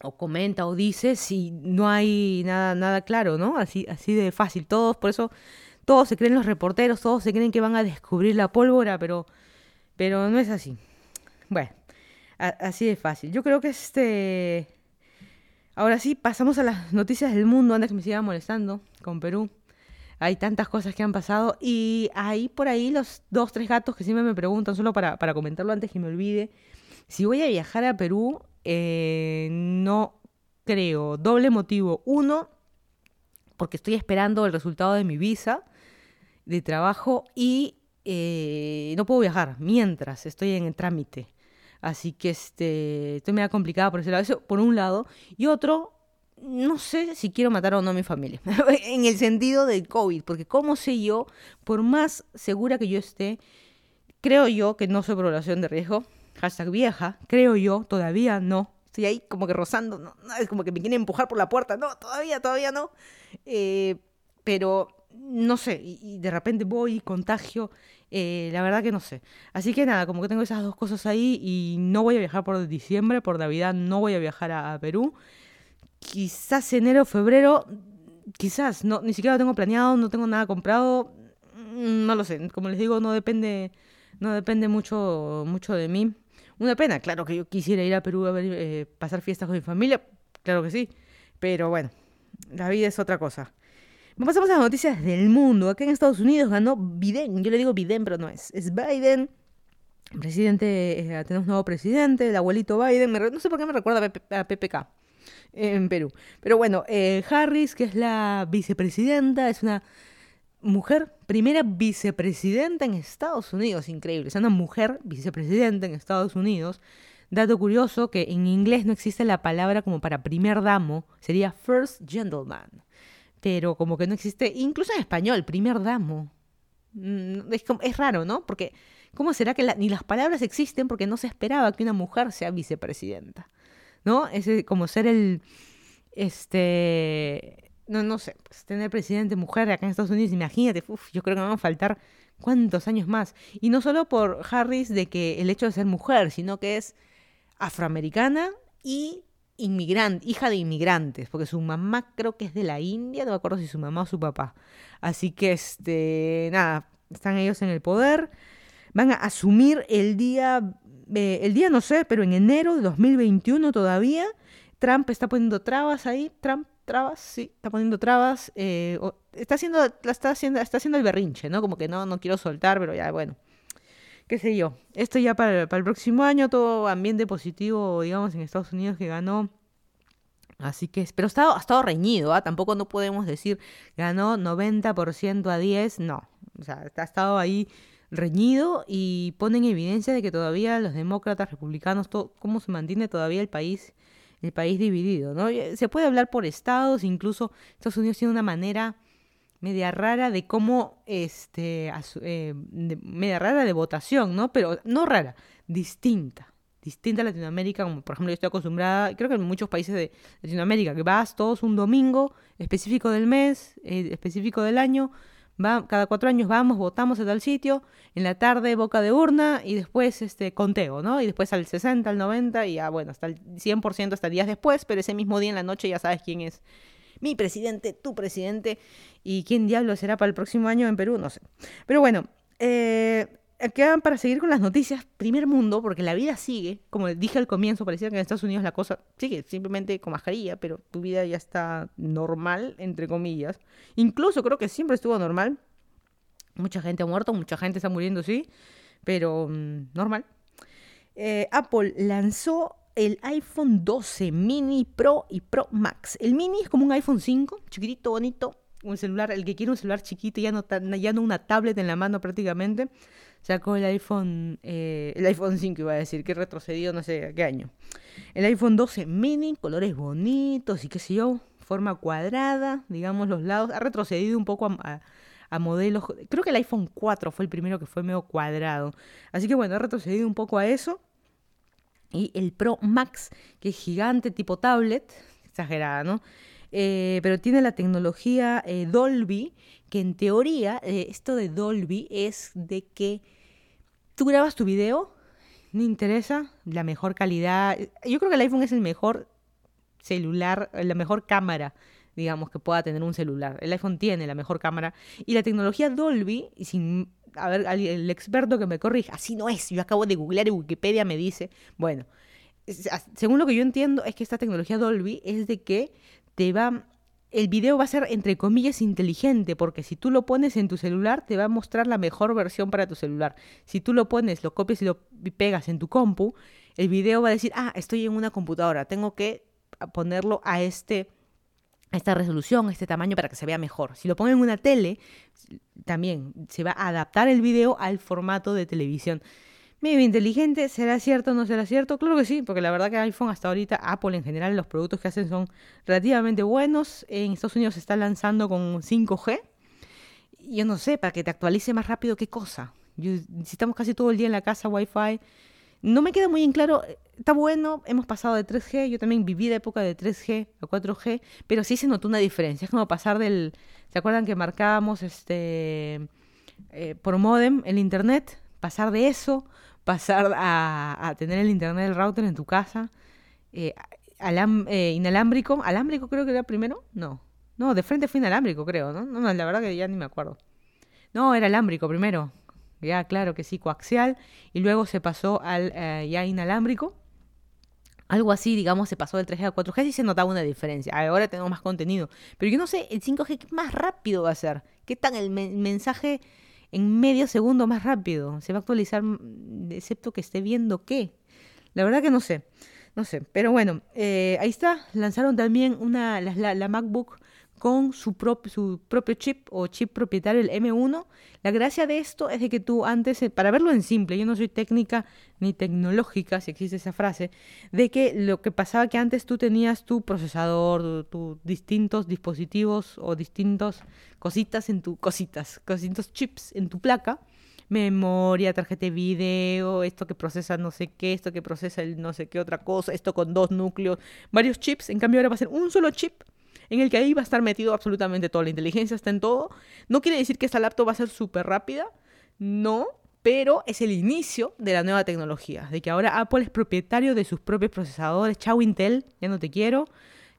o comenta o dice si no hay nada, nada claro, ¿no? Así, así de fácil. Todos, por eso, todos se creen los reporteros, todos se creen que van a descubrir la pólvora, pero pero no es así. Bueno, así de fácil. Yo creo que este... Ahora sí, pasamos a las noticias del mundo antes que me siga molestando con Perú. Hay tantas cosas que han pasado y hay por ahí los dos, tres gatos que siempre me preguntan, solo para, para comentarlo antes que me olvide. Si voy a viajar a Perú, eh, no creo. Doble motivo. Uno, porque estoy esperando el resultado de mi visa de trabajo y eh, no puedo viajar mientras estoy en el trámite. Así que este, estoy medio complicada por ese lado. Eso por un lado. Y otro, no sé si quiero matar o no a mi familia. *laughs* en el sentido del COVID. Porque como sé yo, por más segura que yo esté, creo yo que no soy población de riesgo. Hashtag vieja. Creo yo, todavía no. Estoy ahí como que rozando. No, es como que me quieren empujar por la puerta. No, todavía, todavía no. Eh, pero no sé, y, de repente voy y contagio, eh, la verdad que no sé. Así que nada, como que tengo esas dos cosas ahí y no voy a viajar por diciembre, por Navidad no voy a viajar a, Perú. Quizás enero, febrero, quizás, no, ni siquiera lo tengo planeado, no tengo nada comprado, mm, no lo sé, como les digo, no depende, no depende mucho, mucho de mí. Una pena, claro que yo quisiera ir a Perú a eh, pasar fiestas con mi familia, claro que sí, pero bueno, la vida es otra cosa. Pasamos a las noticias del mundo. Acá en Estados Unidos ganó Biden. Yo le digo Biden, pero no es. Es Biden. Presidente, eh, tenemos nuevo presidente, el abuelito Biden. no sé por qué me recuerda a, PPK en Perú. Pero bueno, eh, Harris, que es la vicepresidenta, es una mujer, primera vicepresidenta en Estados Unidos. Increíble. Es una mujer vicepresidenta en Estados Unidos. Dato curioso que en inglés no existe la palabra como para primer damo, sería first gentleman pero como que no existe, incluso en español, primer damo. Mm, es, es raro, ¿no? Porque, ¿cómo será que ni las palabras existen porque no se esperaba que una mujer sea vicepresidenta? ¿no? Es como ser el, este, no, no sé, pues tener presidente mujer acá en Estados Unidos, imagínate, uf, yo creo que van a faltar cuántos años más. Y no solo por Harris de que el hecho de ser mujer, sino que es afroamericana y inmigrante, hija de inmigrantes, porque su mamá creo que es de la India, no me acuerdo si su mamá o su papá. Así que, este, nada, están ellos en el poder. Van a asumir el día, eh, el día no sé, pero en enero de 2021 todavía. Trump está poniendo trabas ahí. Trump, trabas, sí, está poniendo trabas. Eh, está haciendo, está haciendo, está haciendo el berrinche, ¿no? Como que no, no quiero soltar, pero ya, bueno qué sé yo, esto ya para, para el próximo año, todo ambiente positivo, digamos, en Estados Unidos que ganó. Así que, pero ha estado, ha estado reñido, ¿ah? tampoco no podemos decir ganó 90% a 10, no. O sea, ha estado ahí reñido y pone en evidencia de que todavía los demócratas, republicanos, todo, cómo se mantiene todavía el país, el país dividido, ¿no? Se puede hablar por estados, incluso Estados Unidos tiene una manera media rara de cómo, este, eh, media rara de votación, ¿no? Pero no rara, distinta, distinta a Latinoamérica, como por ejemplo yo estoy acostumbrada, creo que en muchos países de Latinoamérica, que vas todos un domingo específico del mes, eh, específico del año, va, cada cuatro años vamos, votamos a tal sitio, en la tarde boca de urna y después este conteo, ¿no? Y después al 60, al 90 y ya, bueno, hasta el 100% hasta días después, pero ese mismo día en la noche ya sabes quién es mi presidente, tu presidente, y quién diablo será para el próximo año en Perú, no sé. Pero bueno, eh, quedan para seguir con las noticias, primer mundo, porque la vida sigue, como dije al comienzo, parecía que en Estados Unidos la cosa sigue simplemente con mascarilla, pero tu vida ya está normal, entre comillas. Incluso creo que siempre estuvo normal. Mucha gente ha muerto, mucha gente está muriendo, sí, pero mm, normal. Eh, Apple lanzó el iPhone 12 mini Pro y Pro Max. El mini es como un iPhone 5, chiquitito, bonito, un celular, el que quiere un celular chiquito, ya no, ya no una tablet en la mano prácticamente, sacó el iPhone, eh, el iPhone 5 iba a decir, que retrocedió no sé qué año. El iPhone 12 mini, colores bonitos y qué sé yo, forma cuadrada, digamos los lados, ha retrocedido un poco a modelos, creo que el iPhone 4 fue el primero que fue medio cuadrado, así que bueno, ha retrocedido un poco a eso y el Pro Max, que es gigante tipo tablet, exagerada, ¿no? Eh, pero tiene la tecnología eh, Dolby, que en teoría, eh, esto de Dolby es de que tú grabas tu video, no interesa, la mejor calidad. Yo creo que el iPhone es el mejor celular, la mejor cámara, digamos, que pueda tener un celular. El iPhone tiene la mejor cámara. Y la tecnología Dolby, sin a ver, el experto que me corrija, así no es, yo acabo de googlear y Wikipedia me dice, bueno, según lo que yo entiendo es que esta tecnología Dolby es de que te va, el video va a ser entre comillas inteligente, porque si tú lo pones en tu celular te va a mostrar la mejor versión para tu celular. Si tú lo pones, lo copias y lo pegas en tu compu, el video va a decir, ah, estoy en una computadora, tengo que ponerlo a este esta resolución, este tamaño para que se vea mejor. Si lo pongo en una tele, también se va a adaptar el video al formato de televisión. Medio inteligente, ¿será cierto o no será cierto? Claro que sí, porque la verdad que iPhone hasta ahorita, Apple en general, los productos que hacen son relativamente buenos. En Estados Unidos se está lanzando con 5G. Yo no sé, para que te actualice más rápido, ¿qué cosa? Si estamos casi todo el día en la casa, Wi-Fi, no me queda muy en claro, eh, está bueno, hemos pasado de 3G, yo también viví la época de 3G a 4G, pero sí se notó una diferencia, es como pasar del, ¿se acuerdan que marcábamos este eh, por modem el internet? Pasar de eso, pasar a, tener el internet del router en tu casa, eh, inalámbrico, alámbrico creo que era primero, no, no, de frente fue inalámbrico creo, ¿no? No, la verdad que ya ni me acuerdo. No, era alámbrico primero ya claro que sí, coaxial, y luego se pasó al eh, ya inalámbrico. Algo así, digamos, se pasó del 3G al 4G y se notaba una diferencia. Ahora tenemos más contenido. Pero yo no sé, el 5G, ¿qué más rápido va a ser? ¿Qué tan el mensaje en medio segundo más rápido? ¿Se va a actualizar mm, excepto que esté viendo qué? La verdad que no sé. No sé. Pero bueno, eh, ahí está. Lanzaron también una, la MacBook con su, propio chip o chip propietario, el M1. La gracia de esto es de que tú antes, eh, para verlo en simple, yo no soy técnica ni tecnológica, si existe esa frase, de que lo que pasaba que antes tú tenías tu procesador, tus distintos dispositivos o distintos cositas en tu cositas, distintos chips en tu placa, memoria, tarjeta de video, esto que procesa no sé qué, esto que procesa el no sé qué otra cosa, esto con dos núcleos, varios chips. En cambio ahora va a ser un solo chip en el que ahí va a estar metido absolutamente todo. La inteligencia está en todo. No quiere decir que esta laptop va a ser súper rápida, no, pero es el inicio de la nueva tecnología, de que ahora Apple es propietario de sus propios procesadores. Chao Intel, ya no te quiero.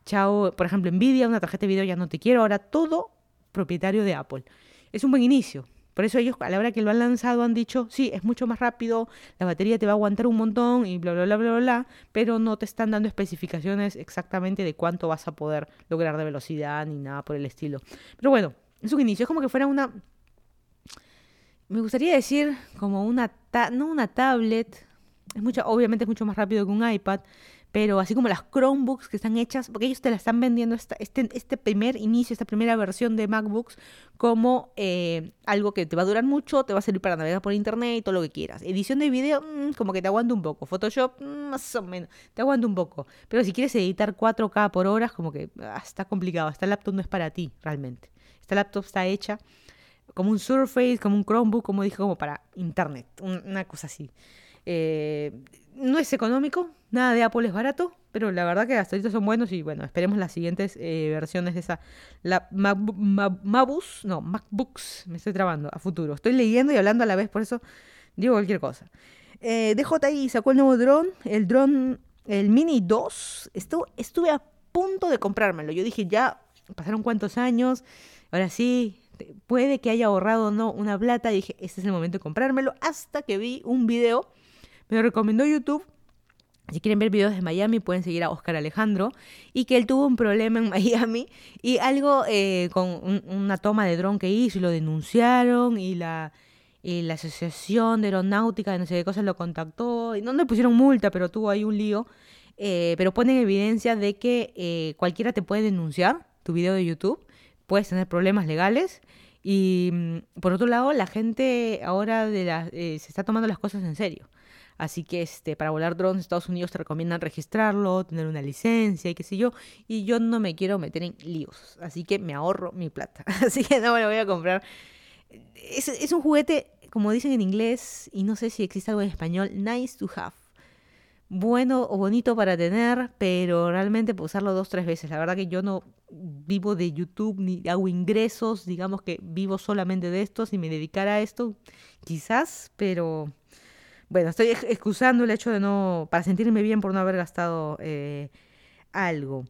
Chao, por ejemplo, Nvidia, una tarjeta de video ya no te quiero. Ahora todo propietario de Apple. Es un buen inicio. Por eso ellos a la hora que lo han lanzado han dicho, sí, es mucho más rápido, la batería te va a aguantar un montón y bla, bla, bla, bla, bla, pero no te están dando especificaciones exactamente de cuánto vas a poder lograr de velocidad ni nada por el estilo. Pero bueno, es un inicio, es como que fuera una... Me gustaría decir como una... no una tablet, es mucho, obviamente es mucho más rápido que un iPad, pero así como las Chromebooks que están hechas, porque ellos te la están vendiendo este, este primer inicio, esta primera versión de MacBooks como eh, algo que te va a durar mucho, te va a servir para navegar por internet y todo lo que quieras. Edición de video, mm, como que te aguanta un poco. Photoshop, mm, más o menos, te aguanta un poco. Pero si quieres editar 4K por horas, como que ah, está complicado. Esta laptop no es para ti, realmente. Esta laptop está hecha como un Surface, como un Chromebook, como dije, como para internet, una cosa así. Eh, no es económico, nada de Apple es barato, pero la verdad que hasta ahorita son buenos y bueno, esperemos las siguientes eh, versiones de esa. La Mabus, no, MacBooks, me estoy trabando a futuro. Estoy leyendo y hablando a la vez, por eso digo cualquier cosa. Eh, DJI sacó el nuevo dron, el dron, el Mini 2. estuve a punto de comprármelo. Yo dije, ya pasaron cuántos años, ahora sí, puede que haya ahorrado o no una plata. Y dije, este es el momento de comprármelo. Hasta que vi un video me recomendó YouTube. Si quieren ver videos de Miami, pueden seguir a Oscar Alejandro. Y que él tuvo un problema en *laughs* Miami y algo eh, con una toma de dron que hizo y lo denunciaron y la, la Asociación de Aeronáutica de no sé qué cosas lo contactó. Y no le pusieron multa, pero tuvo ahí un lío. Eh, pero ponen evidencia de que eh, cualquiera te puede denunciar tu video de YouTube. Puedes tener problemas legales. Y mm, por otro lado, la gente ahora de la, se está tomando las cosas en serio. Así que este, para volar drones en Estados Unidos te recomiendan registrarlo, tener una licencia y qué sé yo. Y yo no me quiero meter en líos. Así que me ahorro mi plata. *laughs* Así que no me lo voy a comprar. Es, es un juguete, como dicen en inglés, y no sé si existe algo en español, nice to have bueno o bonito para tener, pero realmente puedo usarlo dos, tres veces. La verdad que yo no vivo de YouTube ni hago ingresos, digamos que vivo solamente de esto, si me dedicara a esto, quizás, pero bueno, estoy excusando el hecho de no, para sentirme bien por no haber gastado eh, algo.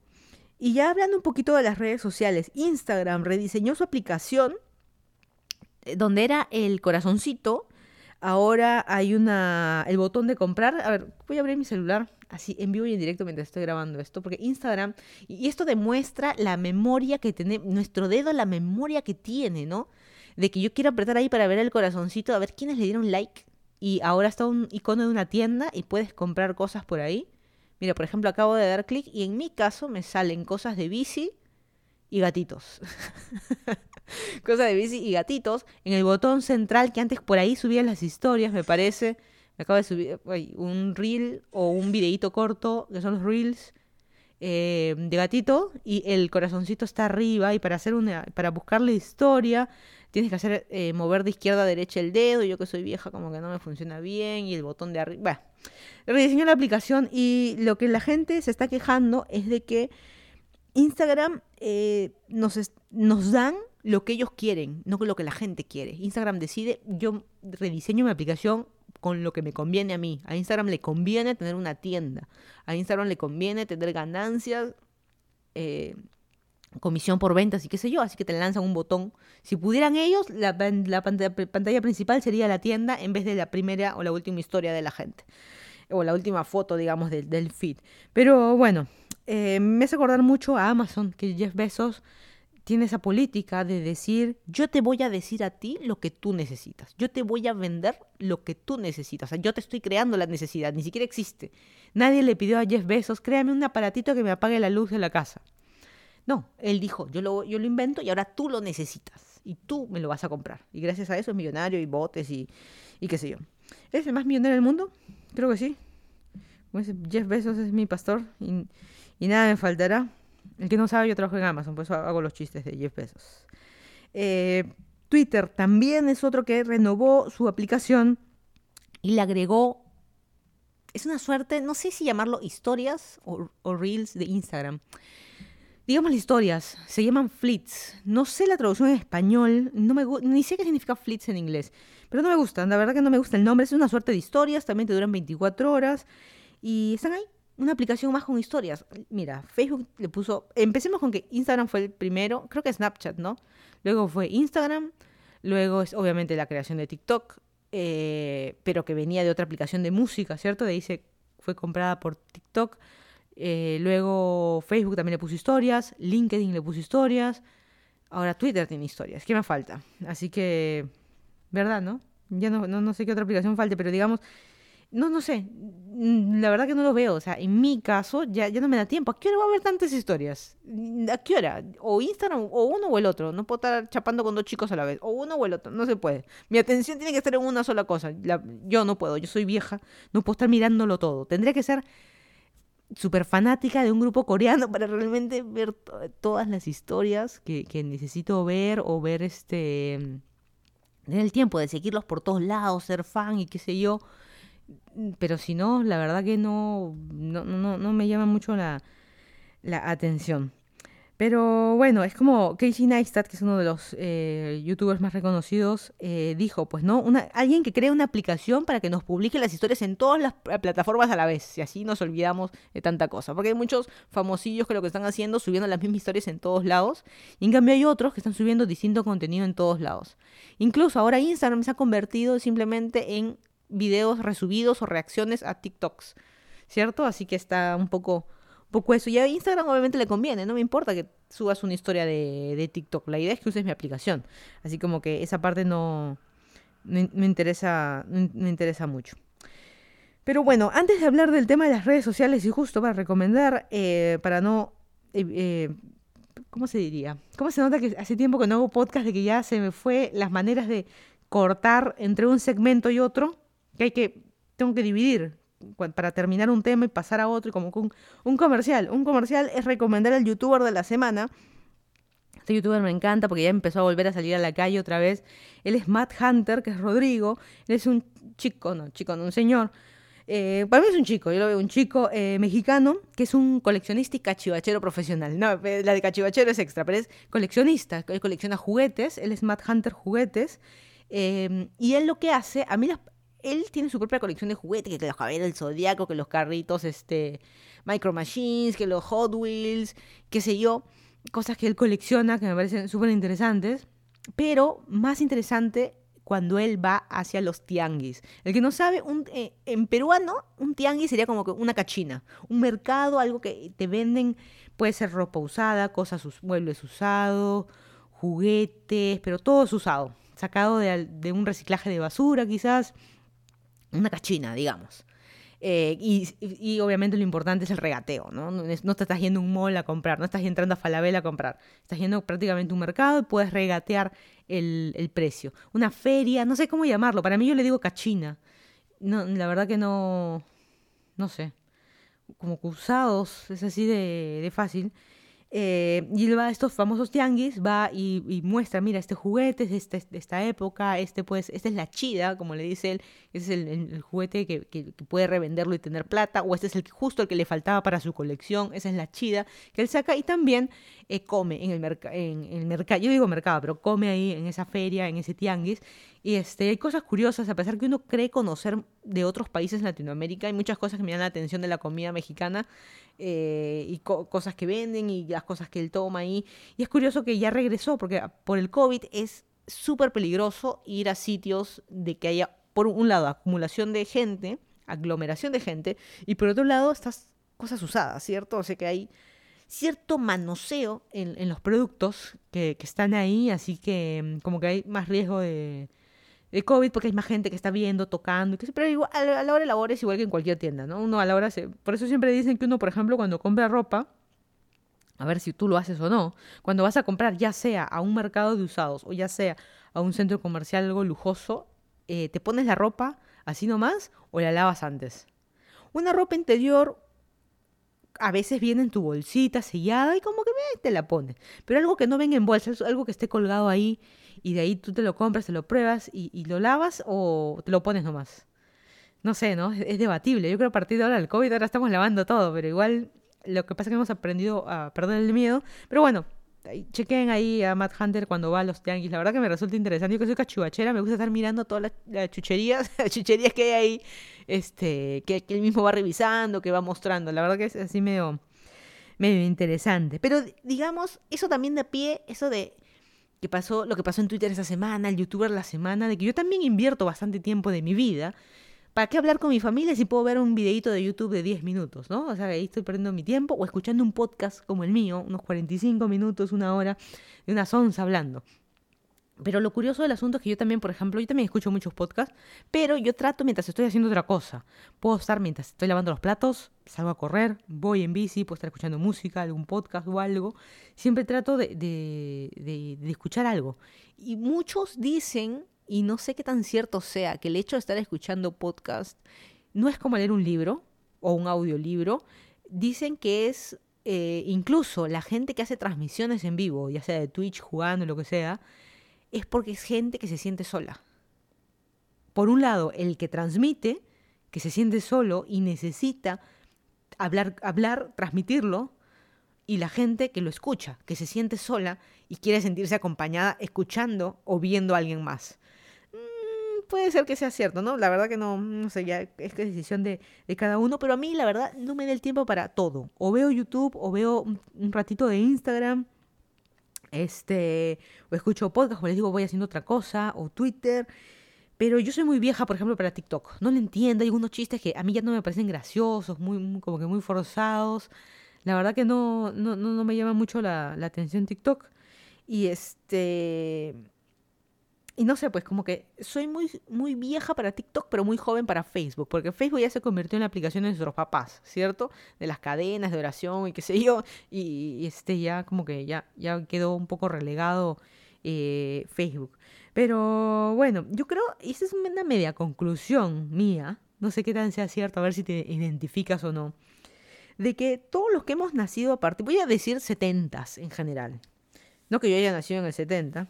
Y ya hablando un poquito de las redes sociales, Instagram rediseñó su aplicación eh, donde era el corazoncito. Ahora hay una el botón de comprar. A ver, voy a abrir mi celular así en vivo y en directo mientras estoy grabando esto, porque Instagram y esto demuestra la memoria que tiene nuestro dedo, la memoria que tiene, ¿no? De que yo quiero apretar ahí para ver el corazoncito, a ver quiénes le dieron like y ahora está un icono de una tienda y puedes comprar cosas por ahí. Mira, por ejemplo, acabo de dar clic y en mi caso me salen cosas de bici y gatitos. *laughs* cosas de bici y gatitos en el botón central que antes por ahí subían las historias, me parece. Me acabo de subir un reel o un videíto corto, que son los reels eh, de gatito, y el corazoncito está arriba y para hacer una, para buscarle historia tienes que hacer eh, mover de izquierda a derecha el dedo, yo que soy vieja como que no me funciona bien, y el botón de arriba. Bueno, rediseñó la aplicación y lo que la gente se está quejando es de que Instagram eh, nos, nos dan lo que ellos quieren, no lo que la gente quiere. Instagram decide, yo rediseño mi aplicación con lo que me conviene a mí. A Instagram le conviene tener una tienda. A Instagram le conviene tener ganancias. Eh, comisión por ventas y qué sé yo, así que te lanzan un botón. Si pudieran ellos, la, pantalla, principal sería la tienda en vez de la primera o la última historia de la gente. O la última foto, digamos, del, feed. Pero bueno, eh, me hace acordar mucho a Amazon, que Jeff Bezos tiene esa política de decir, yo te voy a decir a ti lo que tú necesitas, yo te voy a vender lo que tú necesitas, o sea, yo te estoy creando la necesidad, ni siquiera existe. Nadie le pidió a Jeff Bezos, créame un aparatito que me apague la luz de la casa. No, él dijo, yo lo, yo lo invento y ahora tú lo necesitas y tú me lo vas a comprar. Y gracias a eso es millonario y botes y, y qué sé yo. ¿Es el más millonario del mundo? Creo que sí. Jeff Bezos es mi pastor y, nada me faltará. El que no sabe, yo trabajo en Amazon, por eso hago los chistes de Jeff Bezos. Eh, Twitter también es otro que renovó su aplicación y le agregó, es una suerte, no sé si llamarlo historias o, reels de Instagram. Digamos las historias, se llaman flits. No sé la traducción en español, no me ni sé qué significa flits en inglés, pero no me gustan, la verdad que no me gusta el nombre. Es una suerte de historias, también te duran 24 horas y están ahí. Una aplicación más con historias. Mira, Facebook le puso. Empecemos con que Instagram fue el primero, creo que Snapchat, ¿no? Luego fue Instagram, luego es obviamente la creación de TikTok, eh, pero que venía de otra aplicación de música, ¿cierto? De ahí se fue comprada por TikTok. Eh, luego Facebook también le puso historias, LinkedIn le puso historias, ahora Twitter tiene historias. ¿Qué me falta? Así que, ¿verdad, no? Ya no, no, no sé qué otra aplicación falte, pero digamos, no, no sé. Mm, la verdad que no lo veo. O sea, en mi caso ya, ya no me da tiempo. ¿A qué hora va a haber tantas historias? ¿A qué hora? O Instagram, o uno o el otro. No puedo estar chapando con dos chicos a la vez. O uno o el otro. No se puede. Mi atención tiene que estar en una sola cosa. yo no puedo. Yo soy vieja. No puedo estar mirándolo todo. Tendría que ser súper fanática de un grupo coreano *laughs* para realmente ver todas las historias que, que necesito ver o ver este... Tener el tiempo de seguirlos por todos lados, ser fan y qué sé yo pero si no, la verdad que no, no, no, no me llama mucho la, la, atención. Pero bueno, es como Casey Neistat, que es uno de los eh, youtubers más reconocidos, eh, dijo, pues no, alguien que crea una aplicación para que nos publique las historias en todas las plataformas a la vez, y así nos olvidamos de tanta cosa. Porque hay muchos famosillos que lo que están haciendo, subiendo las mismas historias en todos lados, y en cambio hay otros que están subiendo distinto contenido en todos lados. Incluso ahora Instagram se ha convertido simplemente en videos resubidos o reacciones a TikToks, ¿cierto? Así que está un poco, poco eso. Y a Instagram obviamente le conviene, no me importa que subas una historia de, de TikTok, la idea es que uses mi aplicación. Así como que esa parte no, me, interesa, me interesa mucho. Pero bueno, antes de hablar del tema de las redes sociales y justo para recomendar, eh, para no... Eh, eh, ¿Cómo se diría? ¿Cómo se nota que hace tiempo que no hago podcast de que ya se me fue las maneras de cortar entre un segmento y otro? que hay que, tengo que dividir para terminar un tema y pasar a otro, como un, un comercial. Un comercial es recomendar al youtuber de la semana. Este youtuber me encanta porque ya empezó a volver a salir a la calle otra vez. Él es Matt Hunter, que es Rodrigo. Él es un chico, no, chico, no, un señor. Eh, para mí es un chico, yo lo veo un chico eh, mexicano que es un coleccionista y cachivachero profesional. No, eh, la de cachivachero es extra, pero es coleccionista. Él colecciona juguetes, él es Matt Hunter Juguetes. y él lo que hace, a mí las, él tiene su propia colección de juguetes, que los caballeros del zodiaco, que los carritos, este, Micro Machines, que los Hot Wheels, qué sé yo, cosas que él colecciona que me parecen súper interesantes, pero más interesante cuando él va hacia los tianguis. El que no sabe, un, eh, en peruano, un tianguis sería como una cachina, un mercado, algo que te venden, puede ser ropa usada, cosas, muebles usados, juguetes, pero todo es usado, sacado de, de un reciclaje de basura quizás una cachina, digamos. Eh, y, obviamente lo importante es el regateo, ¿no? No, te estás yendo a un mall a comprar, no estás entrando a Falabella a comprar, estás yendo prácticamente a un mercado y puedes regatear el, precio. Una feria, no sé cómo llamarlo, para mí yo le digo cachina. No, la verdad que no, no sé, como cruzados, es así de, de fácil. Eh, y él va a estos famosos tianguis, va y, muestra, mira, este juguete es de, de, esta época, este pues, esta es la chida, como le dice él, ese es el, juguete que, que, puede revenderlo y tener plata, o este es el justo el que le faltaba para su colección, esa es la chida que él saca, y también eh, come en el, en el mercado, yo digo mercado, pero come ahí en esa feria, en ese tianguis, y este, hay cosas curiosas, a pesar que uno cree conocer de otros países en Latinoamérica, hay muchas cosas que me llaman la atención de la comida mexicana eh, y cosas que venden y las cosas que él toma ahí. Y es curioso que ya regresó, porque por el COVID es súper peligroso ir a sitios de que haya, por un lado, acumulación de gente, aglomeración de gente, y por otro lado, estas cosas usadas, ¿cierto? O sea que hay cierto manoseo en, los productos que, que, están ahí, así que mm, como que hay más riesgo de, de COVID porque hay más gente que está viendo, tocando, pero igual, a la hora de labor es igual que en cualquier tienda, ¿no? Uno a la hora se... Por eso siempre dicen que uno, por ejemplo, cuando compra ropa, a ver si tú lo haces o no, cuando vas a comprar ya sea a un mercado de usados o ya sea a un centro comercial algo lujoso, eh, te pones la ropa así nomás o la lavas antes. Una ropa interior a veces viene en tu bolsita sellada y como que eh, te la pones. Pero algo que no venga en bolsa, algo que esté colgado ahí y de ahí tú te lo compras, te lo pruebas y, lo lavas o te lo pones nomás. No sé, ¿no? Es, debatible. Yo creo que a partir de ahora del COVID ahora estamos lavando todo, pero igual lo que pasa es que hemos aprendido a perder el miedo. Pero bueno, chequen ahí a Matt Hunter cuando va a los tianguis. La verdad que me resulta interesante. Yo que soy cachubachera, me gusta estar mirando todas las, chucherías, *laughs* las chucherías que hay ahí, este, que, él mismo va revisando, que va mostrando. La verdad que es así medio, medio interesante. Pero digamos, eso también da pie, eso de que pasó, lo que pasó en Twitter esa semana, el youtuber la semana, de que yo también invierto bastante tiempo de mi vida ¿Para qué hablar con mi familia si puedo ver un videito de YouTube de 10 minutos, ¿no? O sea, ahí estoy perdiendo mi tiempo o escuchando un podcast como el mío, unos 45 minutos, una hora, de una onza hablando. Pero lo curioso del asunto es que yo también, por ejemplo, yo también escucho muchos podcasts, pero yo trato mientras estoy haciendo otra cosa. Puedo estar mientras estoy lavando los platos, salgo a correr, voy en bici, puedo estar escuchando música, algún podcast o algo. Siempre trato de, de, de escuchar algo. Y muchos dicen y no sé qué tan cierto sea que el hecho de estar escuchando podcast no es como leer un libro o un audiolibro. Dicen que es eh, incluso la gente que hace transmisiones en vivo, ya sea de Twitch, jugando, lo que sea, es porque es gente que se siente sola. Por un lado, el que transmite, que se siente solo y necesita hablar, hablar, transmitirlo, y la gente que lo escucha, que se siente sola y quiere sentirse acompañada escuchando o viendo a alguien más puede ser que sea cierto, ¿no? La verdad que no, no sé, ya es que decisión de, cada uno, pero a mí la verdad no me da el tiempo para todo. O veo YouTube, o veo un, ratito de Instagram, este, o escucho podcast, o les digo voy haciendo otra cosa, o Twitter. Pero yo soy muy vieja, por ejemplo, para TikTok. No le entiendo, hay algunos chistes que a mí ya no me parecen graciosos, muy, como que muy forzados. La verdad que no, no, no, me llama mucho la, la atención TikTok. Y este y no sé, pues como que soy muy, muy vieja para TikTok, pero muy joven para Facebook, porque Facebook ya se convirtió en la aplicación de nuestros papás, ¿cierto? De las cadenas de oración y qué sé yo, y, este ya como que ya, ya quedó un poco relegado eh, Facebook. Pero bueno, yo creo, esa es una media conclusión mía, no sé qué tan sea cierto, a ver si te identificas o no, de que todos los que hemos nacido a partir, voy a decir setentas en general, no que yo haya nacido en el 70,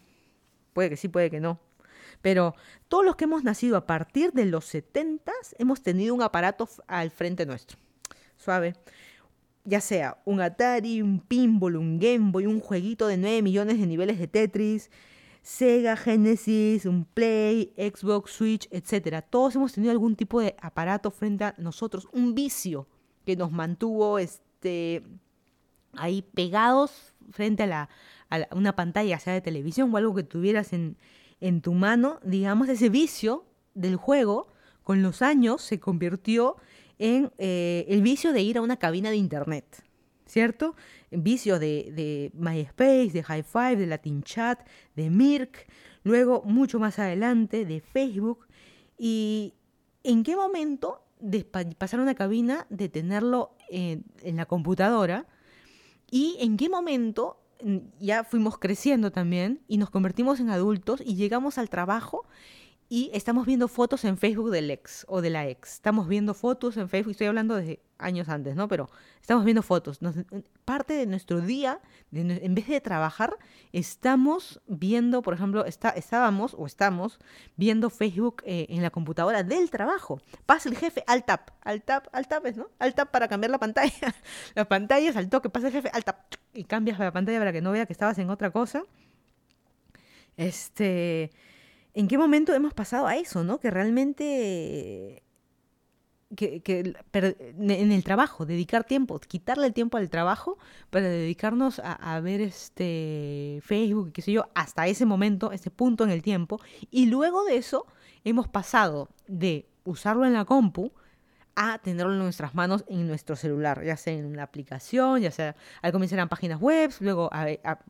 Puede que sí, puede que no. Pero todos los que hemos nacido a partir de los 70 hemos tenido un aparato al frente nuestro. Suave. Ya sea un Atari, un Pinball, un Game Boy, un jueguito de 9 millones de niveles de Tetris, Sega, Genesis, un Play, Xbox, Switch, etc. Todos hemos tenido algún tipo de aparato frente a nosotros, un vicio que nos mantuvo este, ahí pegados frente a la, una pantalla, sea de televisión o algo que tuvieras en, en tu mano, digamos, ese vicio del juego con los años se convirtió en eh, el vicio de ir a una cabina de internet, ¿cierto? Vicio de, de MySpace, de High Five, de Latin Chat, de Mirk, luego mucho más adelante de Facebook. ¿Y en qué momento de pasar a una cabina, de tenerlo en la computadora? ¿Y en qué momento ya fuimos creciendo también y nos convertimos en adultos y llegamos al trabajo y estamos viendo fotos en Facebook del ex o de la ex. Estamos viendo fotos en Facebook, estoy hablando de años antes, ¿no? Pero estamos viendo fotos. parte de nuestro día, en vez de trabajar, estamos viendo, por ejemplo, está, estábamos o estamos viendo Facebook eh, en la computadora del trabajo. Pasa el jefe al tap, al tap, al tap, ¿no? Al tap para cambiar la pantalla. *laughs* la pantalla al toque, pasa el jefe al tap y cambias la pantalla para que no vea que estabas en otra cosa. Este ¿En qué momento hemos pasado a eso, no? Que realmente que, en el trabajo, dedicar tiempo, quitarle el tiempo al trabajo para dedicarnos a, ver este Facebook, qué sé yo, hasta ese momento, ese punto en el tiempo. Y luego de eso hemos pasado de usarlo en la compu a tenerlo en nuestras manos en nuestro celular, ya sea en una aplicación, ya sea al comienzo eran páginas web, luego a,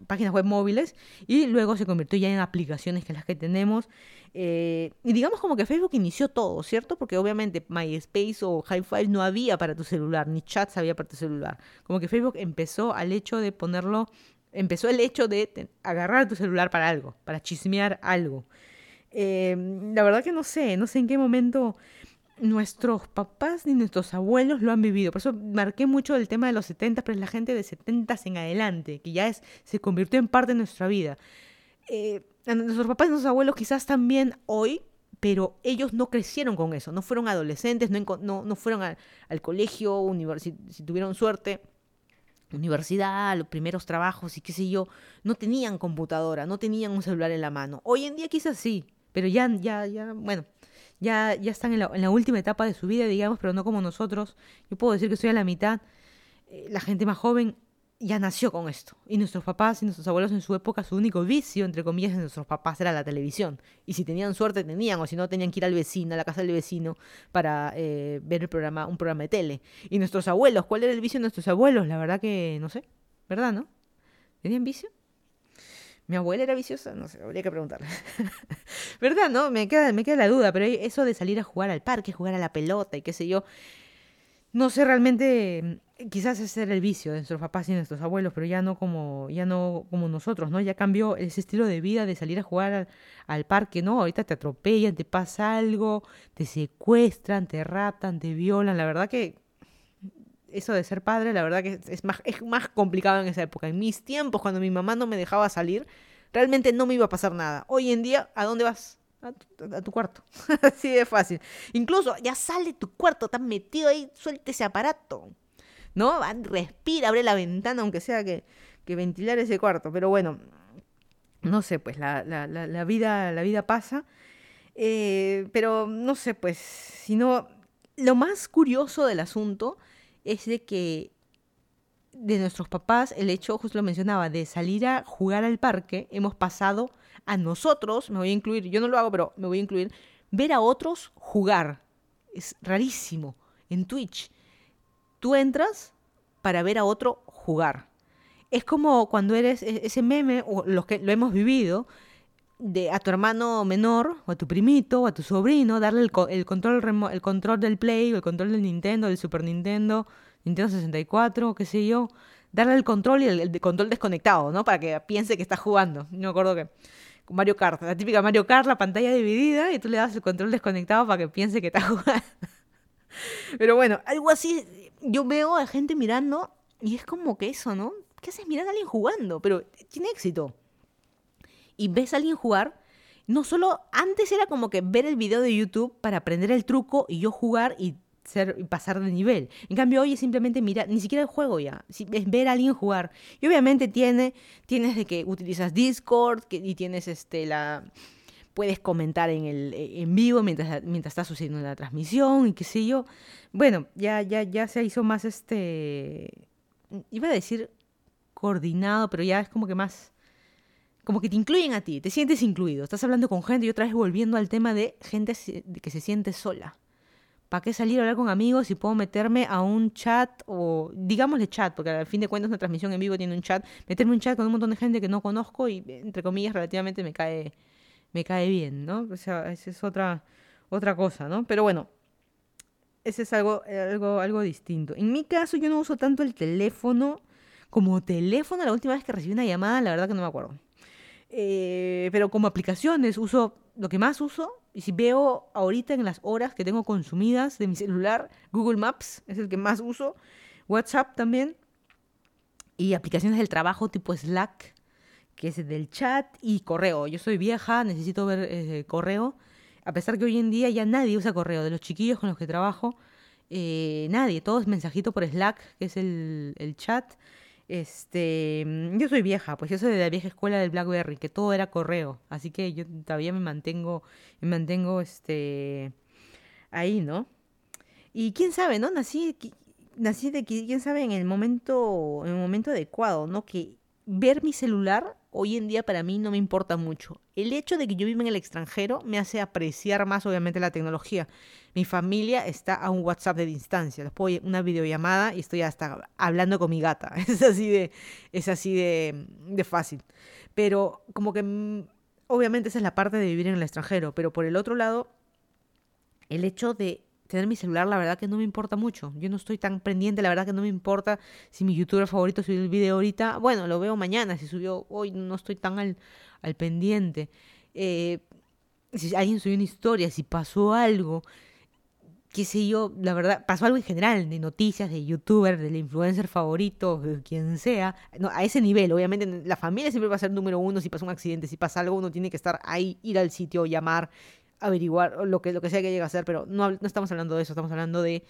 páginas web móviles y luego se convirtió ya en aplicaciones que las que tenemos. Eh, y digamos como que Facebook inició todo, ¿cierto? Porque obviamente MySpace o Hi-Fi no había para tu celular, ni chats había para tu celular. Como que Facebook empezó al hecho de ponerlo, empezó el hecho de agarrar tu celular para algo, para chismear algo. Eh, la verdad que no sé, no sé en qué momento nuestros papás ni nuestros abuelos lo han vivido. Por eso marqué mucho el tema de los 70, pero es la gente de 70 en adelante, que ya es, se convirtió en parte de nuestra vida. Eh, nuestros papás y nuestros abuelos quizás también hoy, pero ellos no crecieron con eso, no fueron adolescentes, no, no, fueron al colegio, si, si tuvieron suerte, universidad, los primeros trabajos y qué sé yo, no tenían computadora, no tenían un celular en la mano. Hoy en día quizás sí, pero ya, ya, ya, bueno, ya, ya están en la, última etapa de su vida, digamos, pero no como nosotros. Yo puedo decir que estoy a la mitad. Eh, la gente más joven ya nació con esto. Y nuestros papás y nuestros abuelos en su época, su único vicio, entre comillas, de nuestros papás era la televisión. Y si tenían suerte, tenían, o si no, tenían que ir al vecino, a la casa del vecino, para eh, ver el programa, un programa de tele. Y nuestros abuelos, ¿cuál era el vicio de nuestros abuelos? La verdad que no sé, ¿verdad, no? ¿Tenían vicio? ¿Mi abuela era viciosa? No sé, habría que preguntarle. *laughs* ¿Verdad? No, me queda, me queda la duda, pero eso de salir a jugar al parque, jugar a la pelota y qué sé yo, no sé realmente, quizás ese era el vicio de nuestros papás y nuestros abuelos, pero ya no como, ya no como nosotros, ¿no? Ya cambió ese estilo de vida de salir a jugar al, parque, ¿no? Ahorita te atropellan, te pasa algo, te secuestran, te raptan, te violan, la verdad que eso de ser padre, la verdad que es más, es más complicado en esa época. En mis tiempos, cuando mi mamá no me dejaba salir, realmente no me iba a pasar nada. Hoy en día, ¿a dónde vas? A tu, cuarto. *laughs* Así de fácil. Incluso ya sale tu cuarto, estás metido ahí, suelte ese aparato. ¿No? Respira, abre la ventana, aunque sea que, que ventilar ese cuarto. Pero bueno, no sé, pues la, la, vida, la vida pasa. Eh, pero no sé, pues, sino lo más curioso del asunto es de que de nuestros papás, el hecho, justo lo mencionaba, de salir a jugar al parque, hemos pasado a nosotros, me voy a incluir, yo no lo hago, pero me voy a incluir, ver a otros jugar. Es rarísimo. En Twitch, tú entras para ver a otro jugar. Es como cuando eres e-, ese meme, o los que lo hemos vivido, a tu hermano menor, o a tu primito, o a tu sobrino, darle el, control, el control del Play, o el control del Nintendo, del Super Nintendo, Nintendo 64, qué sé yo, darle el control y el, control desconectado, ¿no? Para que piense que está jugando. No me acuerdo que. Mario Kart, la típica Mario Kart, la pantalla dividida y tú le das el control desconectado para que piense que está *laughs* jugando. Pero bueno, algo así, yo veo a gente mirando y es como que eso, ¿no? ¿Qué haces mirar a alguien jugando? Pero tiene éxito. Y ves a alguien jugar, no solo antes era como que ver el video de YouTube para aprender el truco y yo jugar y ser, pasar de nivel. En cambio, hoy es simplemente mirar, ni siquiera el juego ya, es ver a alguien jugar. Y obviamente tiene, tienes de que utilizas Discord y tienes este la puedes comentar en el en vivo mientras, mientras está sucediendo la transmisión y qué sé yo. Bueno, ya, ya, ya se hizo más este. Iba a decir coordinado, pero ya es como que más. Como que te incluyen a ti, te sientes incluido. Estás hablando con gente y otra vez volviendo al tema de gente que se siente sola. ¿Para qué salir a hablar con amigos si puedo meterme a un chat o, digámosle chat, porque al fin de cuentas una transmisión en vivo tiene un chat, meterme un chat con un montón de gente que no conozco y, entre comillas, relativamente me cae, me cae bien, ¿no? O sea, esa es otra, otra cosa, ¿no? Pero bueno, ese es algo, algo, algo distinto. En mi caso, yo no uso tanto el teléfono como teléfono. La última vez que recibí una llamada, la verdad que no me acuerdo. Eh, pero como aplicaciones, uso lo que más uso y si veo ahorita en las horas que tengo consumidas de mi celular, Google Maps es el que más uso, WhatsApp también, y aplicaciones del trabajo tipo Slack, que es del chat, y correo. Yo soy vieja, necesito ver eh, correo, a pesar que hoy en día ya nadie usa correo, de los chiquillos con los que trabajo, eh, nadie, todo es mensajito por Slack, que es el, el chat. Este, mm, yo soy vieja, pues yo soy de la vieja escuela del BlackBerry, que todo era correo, así que yo todavía me mantengo, me mantengo, este, ahí, ¿no? Y quién sabe, ¿no? Nací, nací de quién sabe en el momento, en el momento adecuado, ¿no? Que ver mi celular hoy en día para mí no me importa mucho. El hecho de que yo viva en el extranjero me hace apreciar más obviamente la tecnología. Mi familia está a un WhatsApp de distancia. Después una videollamada y estoy hasta hablando con mi gata. *laughs* Es así de, es así de fácil. Pero como que mm, obviamente esa es la parte de vivir en el extranjero. Pero por el otro lado, el hecho de tener mi celular, la verdad que no me importa mucho. Yo no estoy tan pendiente, la verdad que no me importa si mi youtuber favorito subió el video ahorita. Bueno, lo veo mañana, si subió hoy no estoy tan al, al pendiente. Eh, si alguien subió una historia, si pasó algo, qué sé yo, la verdad, pasó algo en general, de noticias, de youtuber, del influencer favorito, de quien sea, no, a ese nivel, obviamente la familia siempre va a ser número uno, si pasa un accidente, si pasa algo, uno tiene que estar ahí, ir al sitio, llamar, averiguar lo que, lo que sea que llegue a hacer, pero no, no estamos hablando de eso, estamos hablando de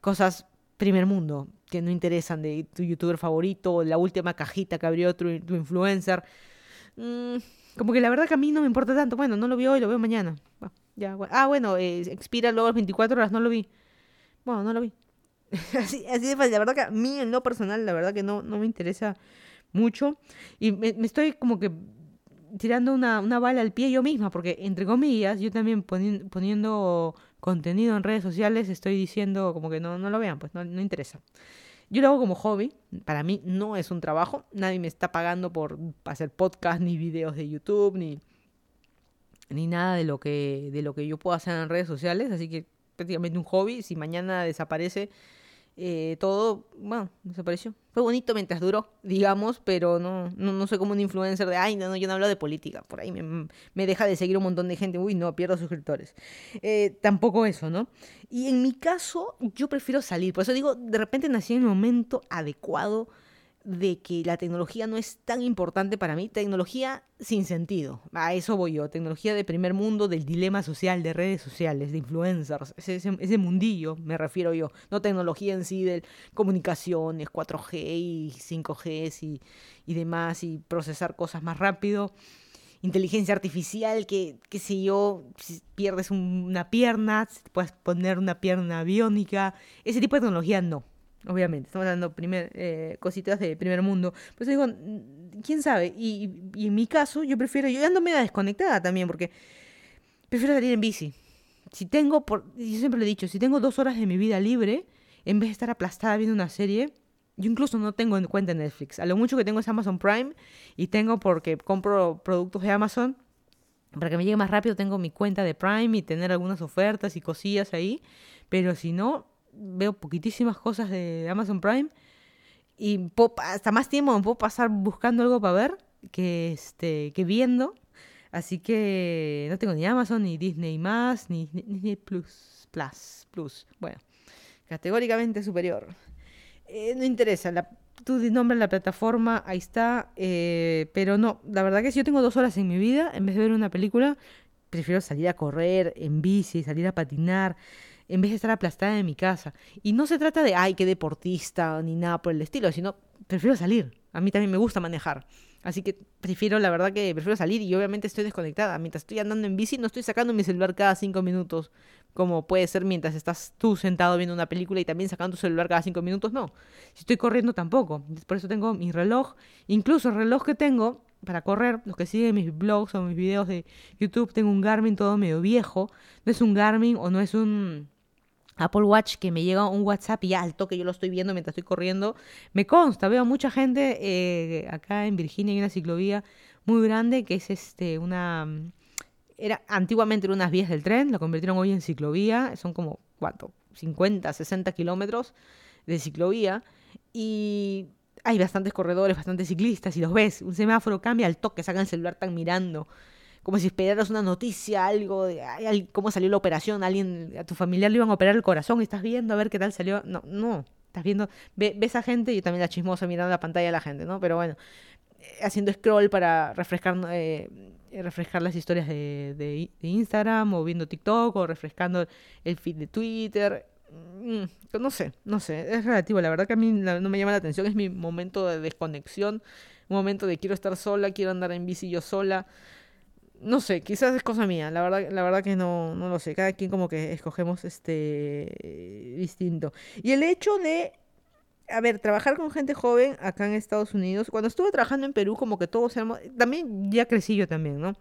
cosas primer mundo, que no interesan, de tu youtuber favorito, la última cajita que abrió tu, tu influencer. Mm, como que la verdad que a mí no me importa tanto, bueno, no lo vi hoy, lo veo mañana. Ya, Ah, bueno, eh, expira luego las 24 horas, no lo vi. Bueno, no lo vi. *laughs* así, así de fácil. La verdad que a mí en lo personal, la verdad que no, no me interesa mucho. Y me, estoy como que tirando una, una, bala al pie yo misma, porque entre comillas, yo también poniendo contenido en redes sociales estoy diciendo como que no, no lo vean, pues no, no interesa. Yo lo hago como hobby, para mí no es un trabajo, nadie me está pagando por hacer podcast, ni videos de YouTube, ni ni nada de lo que de lo que yo puedo hacer en redes sociales, así que prácticamente un hobby. Si mañana desaparece eh, todo, bueno, desapareció. Fue bonito mientras duró, digamos, pero no, no, no soy como un influencer de, ay, no, no, yo no hablo de política, por ahí me, me deja de seguir un montón de gente, uy, no, pierdo suscriptores. Eh, tampoco eso, ¿no? Y en mi caso, yo prefiero salir, por eso digo, de repente nací en el momento adecuado de que la tecnología no es tan importante para mí, tecnología sin sentido. A eso voy yo, tecnología de primer mundo, del dilema social, de redes sociales, de influencers, ese, mundillo me refiero yo, no tecnología en sí de comunicaciones, 4G y 5G y, y demás, y procesar cosas más rápido. Inteligencia artificial, que, qué sé yo, pierdes una pierna, puedes poner una pierna biónica, ese tipo de tecnología no obviamente. Estamos hablando eh, cositas de primer mundo. Pues digo, mm, quién sabe. Y, en mi caso, yo prefiero, yo ando media desconectada también, porque prefiero salir en bici. Si tengo, por, yo siempre lo he dicho, si tengo dos horas de mi vida libre, en vez de estar aplastada viendo una serie, yo incluso no tengo en cuenta Netflix. A lo mucho que tengo es Amazon Prime y tengo porque compro productos de Amazon. Para que me llegue más rápido tengo mi cuenta de Prime y tener algunas ofertas y cosillas ahí. Pero si no, veo poquitísimas cosas de Amazon Prime y hasta más tiempo me puedo pasar buscando algo para ver que, este, que viendo. Así que no tengo ni Amazon, ni Disney más, ni Disney Plus, Plus, Plus. Bueno, categóricamente superior. Eh, no interesa, la, tú nombras la plataforma, ahí está. Eh, pero no, la verdad que si yo tengo dos horas en mi vida, en vez de ver una película, prefiero salir a correr en bici, salir a patinar en vez de estar aplastada en mi casa. Y no se trata de, ay, qué deportista, ni nada por el estilo, sino prefiero salir. A mí también me gusta manejar. Así que prefiero, la verdad que prefiero salir y obviamente estoy desconectada. Mientras estoy andando en bici no estoy sacando mi celular cada cinco minutos, como puede ser mientras estás tú sentado viendo una película y también sacando tu celular cada cinco minutos. No, si estoy corriendo tampoco. Por eso tengo mi reloj. Incluso el reloj que tengo para correr, los que siguen mis blogs o mis videos de YouTube, tengo un Garmin todo medio viejo. No es un Garmin o no es un Apple Watch que me llega un WhatsApp y alto que yo lo estoy viendo mientras estoy corriendo. Me consta, veo mucha gente eh, acá en Virginia hay una ciclovía muy grande que es este una era antiguamente unas vías del tren, lo convirtieron hoy en ciclovía, son como cuánto, 50, 60 kilómetros de ciclovía. Y hay bastantes corredores, bastantes ciclistas y los ves, un semáforo cambia al toque, sacan el celular, están mirando como si esperaras una noticia, algo de cómo salió la operación, alguien, a tu familiar le iban a operar el corazón estás viendo a ver qué tal salió. No, no, estás viendo, ves a gente y también la chismosa mirando la pantalla de la gente, ¿no? Pero bueno, eh, haciendo scroll para refrescar, eh, refrescar las historias de, de, Instagram o viendo TikTok o refrescando el feed de Twitter. Mm, no sé, no sé, es relativo, la verdad que a mí no me llama la atención, es mi momento de desconexión, un momento de quiero estar sola, quiero andar en bici yo sola, no sé, quizás es cosa mía, la verdad, la verdad que no, no lo sé, cada quien como que escogemos este distinto. Y el hecho de, a ver, trabajar con gente joven acá en Estados Unidos, cuando estuve trabajando en Perú como que todos éramos, también ya crecí yo también, ¿no?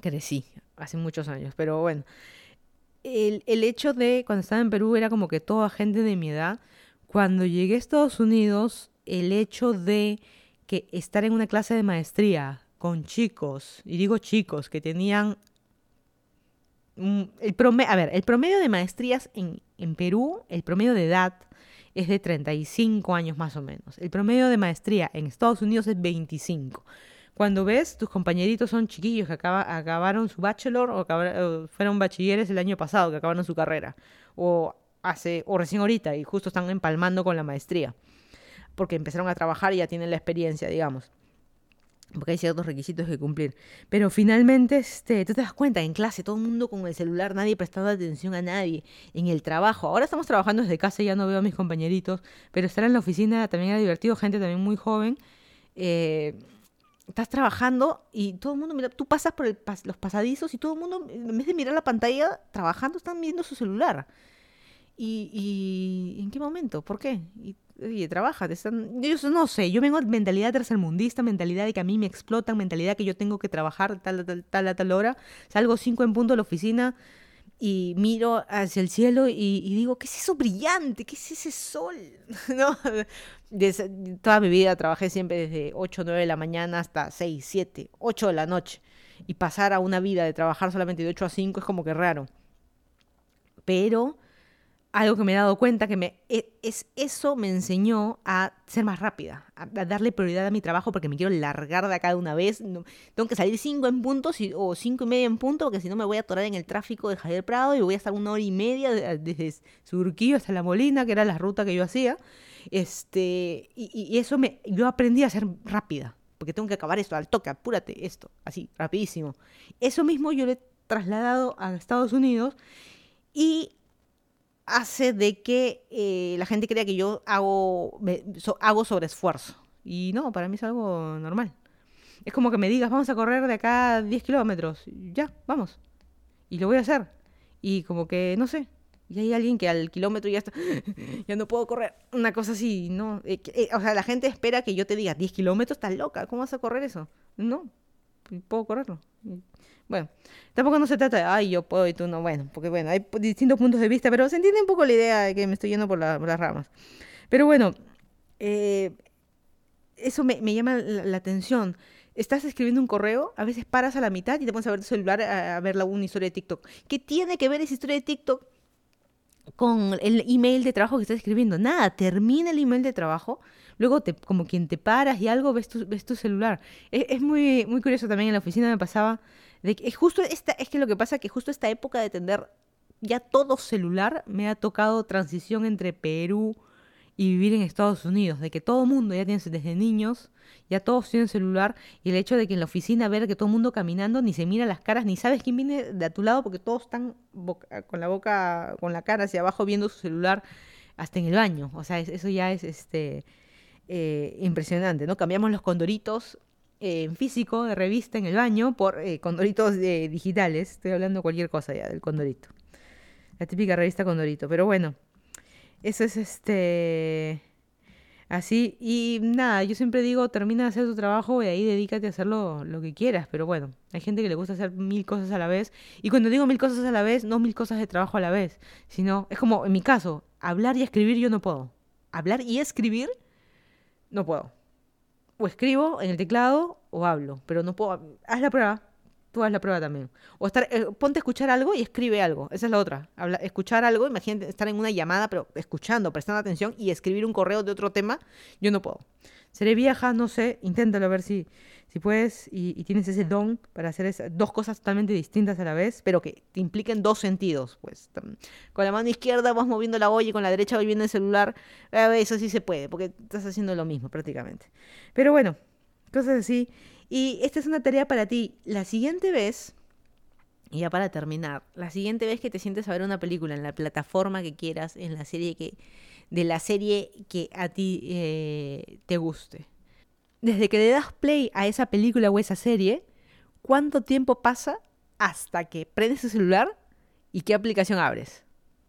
Crecí hace muchos años, pero bueno, el, el hecho de cuando estaba en Perú era como que toda gente de mi edad, cuando llegué a Estados Unidos, el hecho de que estar en una clase de maestría con chicos, y digo chicos, que tenían... El promedio, a ver, el promedio de maestrías en, en Perú, el promedio de edad es de 35 años más o menos. El promedio de maestría en Estados Unidos es 25. Cuando ves, tus compañeritos son chiquillos que acaba- acabaron su bachelor o, fueron bachilleres el año pasado, que acabaron su carrera. O, hace, o recién ahorita y justo están empalmando con la maestría. Porque empezaron a trabajar y ya tienen la experiencia, digamos porque hay ciertos requisitos que cumplir. Pero finalmente, este, tú te das cuenta, en clase, todo el mundo con el celular, nadie prestando atención a nadie. En el trabajo, ahora estamos trabajando desde casa, ya no veo a mis compañeritos, pero estar en la oficina también era divertido, gente también muy joven. Eh, estás trabajando y todo el mundo, mira, tú pasas por el los pasadizos y todo el mundo, en vez de mirar la pantalla, trabajando, están viendo su celular. ¿Y, y en qué momento? ¿Por qué? Y, oye, trabaja, te están... Yo no sé, yo vengo de mentalidad tercermundista, mentalidad de que a mí me explotan, mentalidad que yo tengo que trabajar tal, tal, tal, a tal hora. Salgo cinco en punto de la oficina y miro hacia el cielo y, y digo, ¿qué es eso brillante? ¿Qué es ese sol? *laughs* ¿No? Des- toda mi vida trabajé siempre desde 8 o 9 de la mañana hasta 6, 7, 8 de la noche. Y pasar a una vida de trabajar solamente de 8 a 5 es como que raro. Pero algo que me he dado cuenta que me e- es eso me enseñó a ser más rápida, a, darle prioridad a mi trabajo porque me quiero largar de acá de una vez. No- tengo que salir cinco en punto si- o cinco y media en punto porque si no me voy a atorar en el tráfico de Javier Prado y voy a estar una hora y media de- desde Surquillo hasta La Molina, que era la ruta que yo hacía. Este, y- y eso me, yo aprendí a ser rápida porque tengo que acabar esto al toque, apúrate esto, así, rapidísimo. Eso mismo yo lo he trasladado a Estados Unidos y hace de que eh, la gente crea que yo hago, me- so- hago sobreesfuerzo. Y no, para mí es algo normal. Es como que me digas, vamos a correr de acá 10 kilómetros. Ya, vamos. Y lo voy a hacer. Y como que, no sé. Y hay alguien que al kilómetro ya está, *laughs* ya no puedo correr. Una cosa así, ¿no? Eh, eh, o sea, la gente espera que yo te diga, 10 kilómetros, estás loca, ¿cómo vas a correr eso? No, puedo correrlo. Bueno, tampoco no se trata de, ay, yo puedo y tú no. Bueno, porque bueno, hay distintos puntos de vista, pero se entiende un poco la idea de que me estoy yendo por, la- por las ramas. Pero bueno, eh, eso me, llama la, atención. Estás escribiendo un correo, a veces paras a la mitad y te pones a ver tu celular a, a ver la, una historia de TikTok. ¿Qué tiene que ver esa historia de TikTok con el email de trabajo que estás escribiendo? Nada, termina el email de trabajo, luego te, como quien te paras y algo ves tu, ves tu celular. Es, es muy, muy curioso también en la oficina me pasaba es justo esta, es que lo que pasa es que justo esta época de tener ya todo celular me ha tocado transición entre Perú y vivir en Estados Unidos, de que todo el mundo ya tiene desde niños, ya todos tienen celular, y el hecho de que en la oficina ver que todo el mundo caminando, ni se mira las caras, ni sabes quién viene de a tu lado, porque todos están con la boca, con la cara hacia abajo viendo su celular hasta en el baño. O sea, es- eso ya es este eh, impresionante, ¿no? Cambiamos los condoritos en físico de revista en el baño por eh, condoritos eh, digitales. Estoy hablando cualquier cosa ya del condorito. La típica revista condorito. Pero bueno, eso es este así. Y nada, yo siempre digo, termina de hacer tu trabajo y ahí dedícate a hacer lo que quieras. Pero bueno, hay gente que le gusta hacer mil cosas a la vez. Y cuando digo mil cosas a la vez, no mil cosas de trabajo a la vez. Sino, es como en mi caso, hablar y escribir yo no puedo. Hablar y escribir no puedo. O escribo en el teclado o hablo, pero no puedo. Haz la prueba. Tú haz la prueba también. O estar, eh, ponte a escuchar algo y escribe algo. Esa es la otra. Habla- escuchar algo, imagínate estar en una llamada, pero escuchando, prestando atención y escribir un correo de otro tema, yo no puedo. Seré vieja, no sé, inténtalo a ver si, si puedes y, tienes ese don para hacer esa- dos cosas totalmente distintas a la vez, pero que te impliquen dos sentidos. Pues con la mano izquierda vas moviendo la olla y con la derecha vas viendo el celular. Eso sí se puede, porque estás haciendo lo mismo prácticamente. Pero bueno, cosas así. Y esta es una tarea para ti. La siguiente vez, y ya para terminar, la siguiente vez que te sientes a ver una película en la plataforma que quieras, en la serie que, de la serie que a ti eh, te guste. Desde que le das play a esa película o esa serie, ¿cuánto tiempo pasa hasta que prendes tu celular y qué aplicación abres?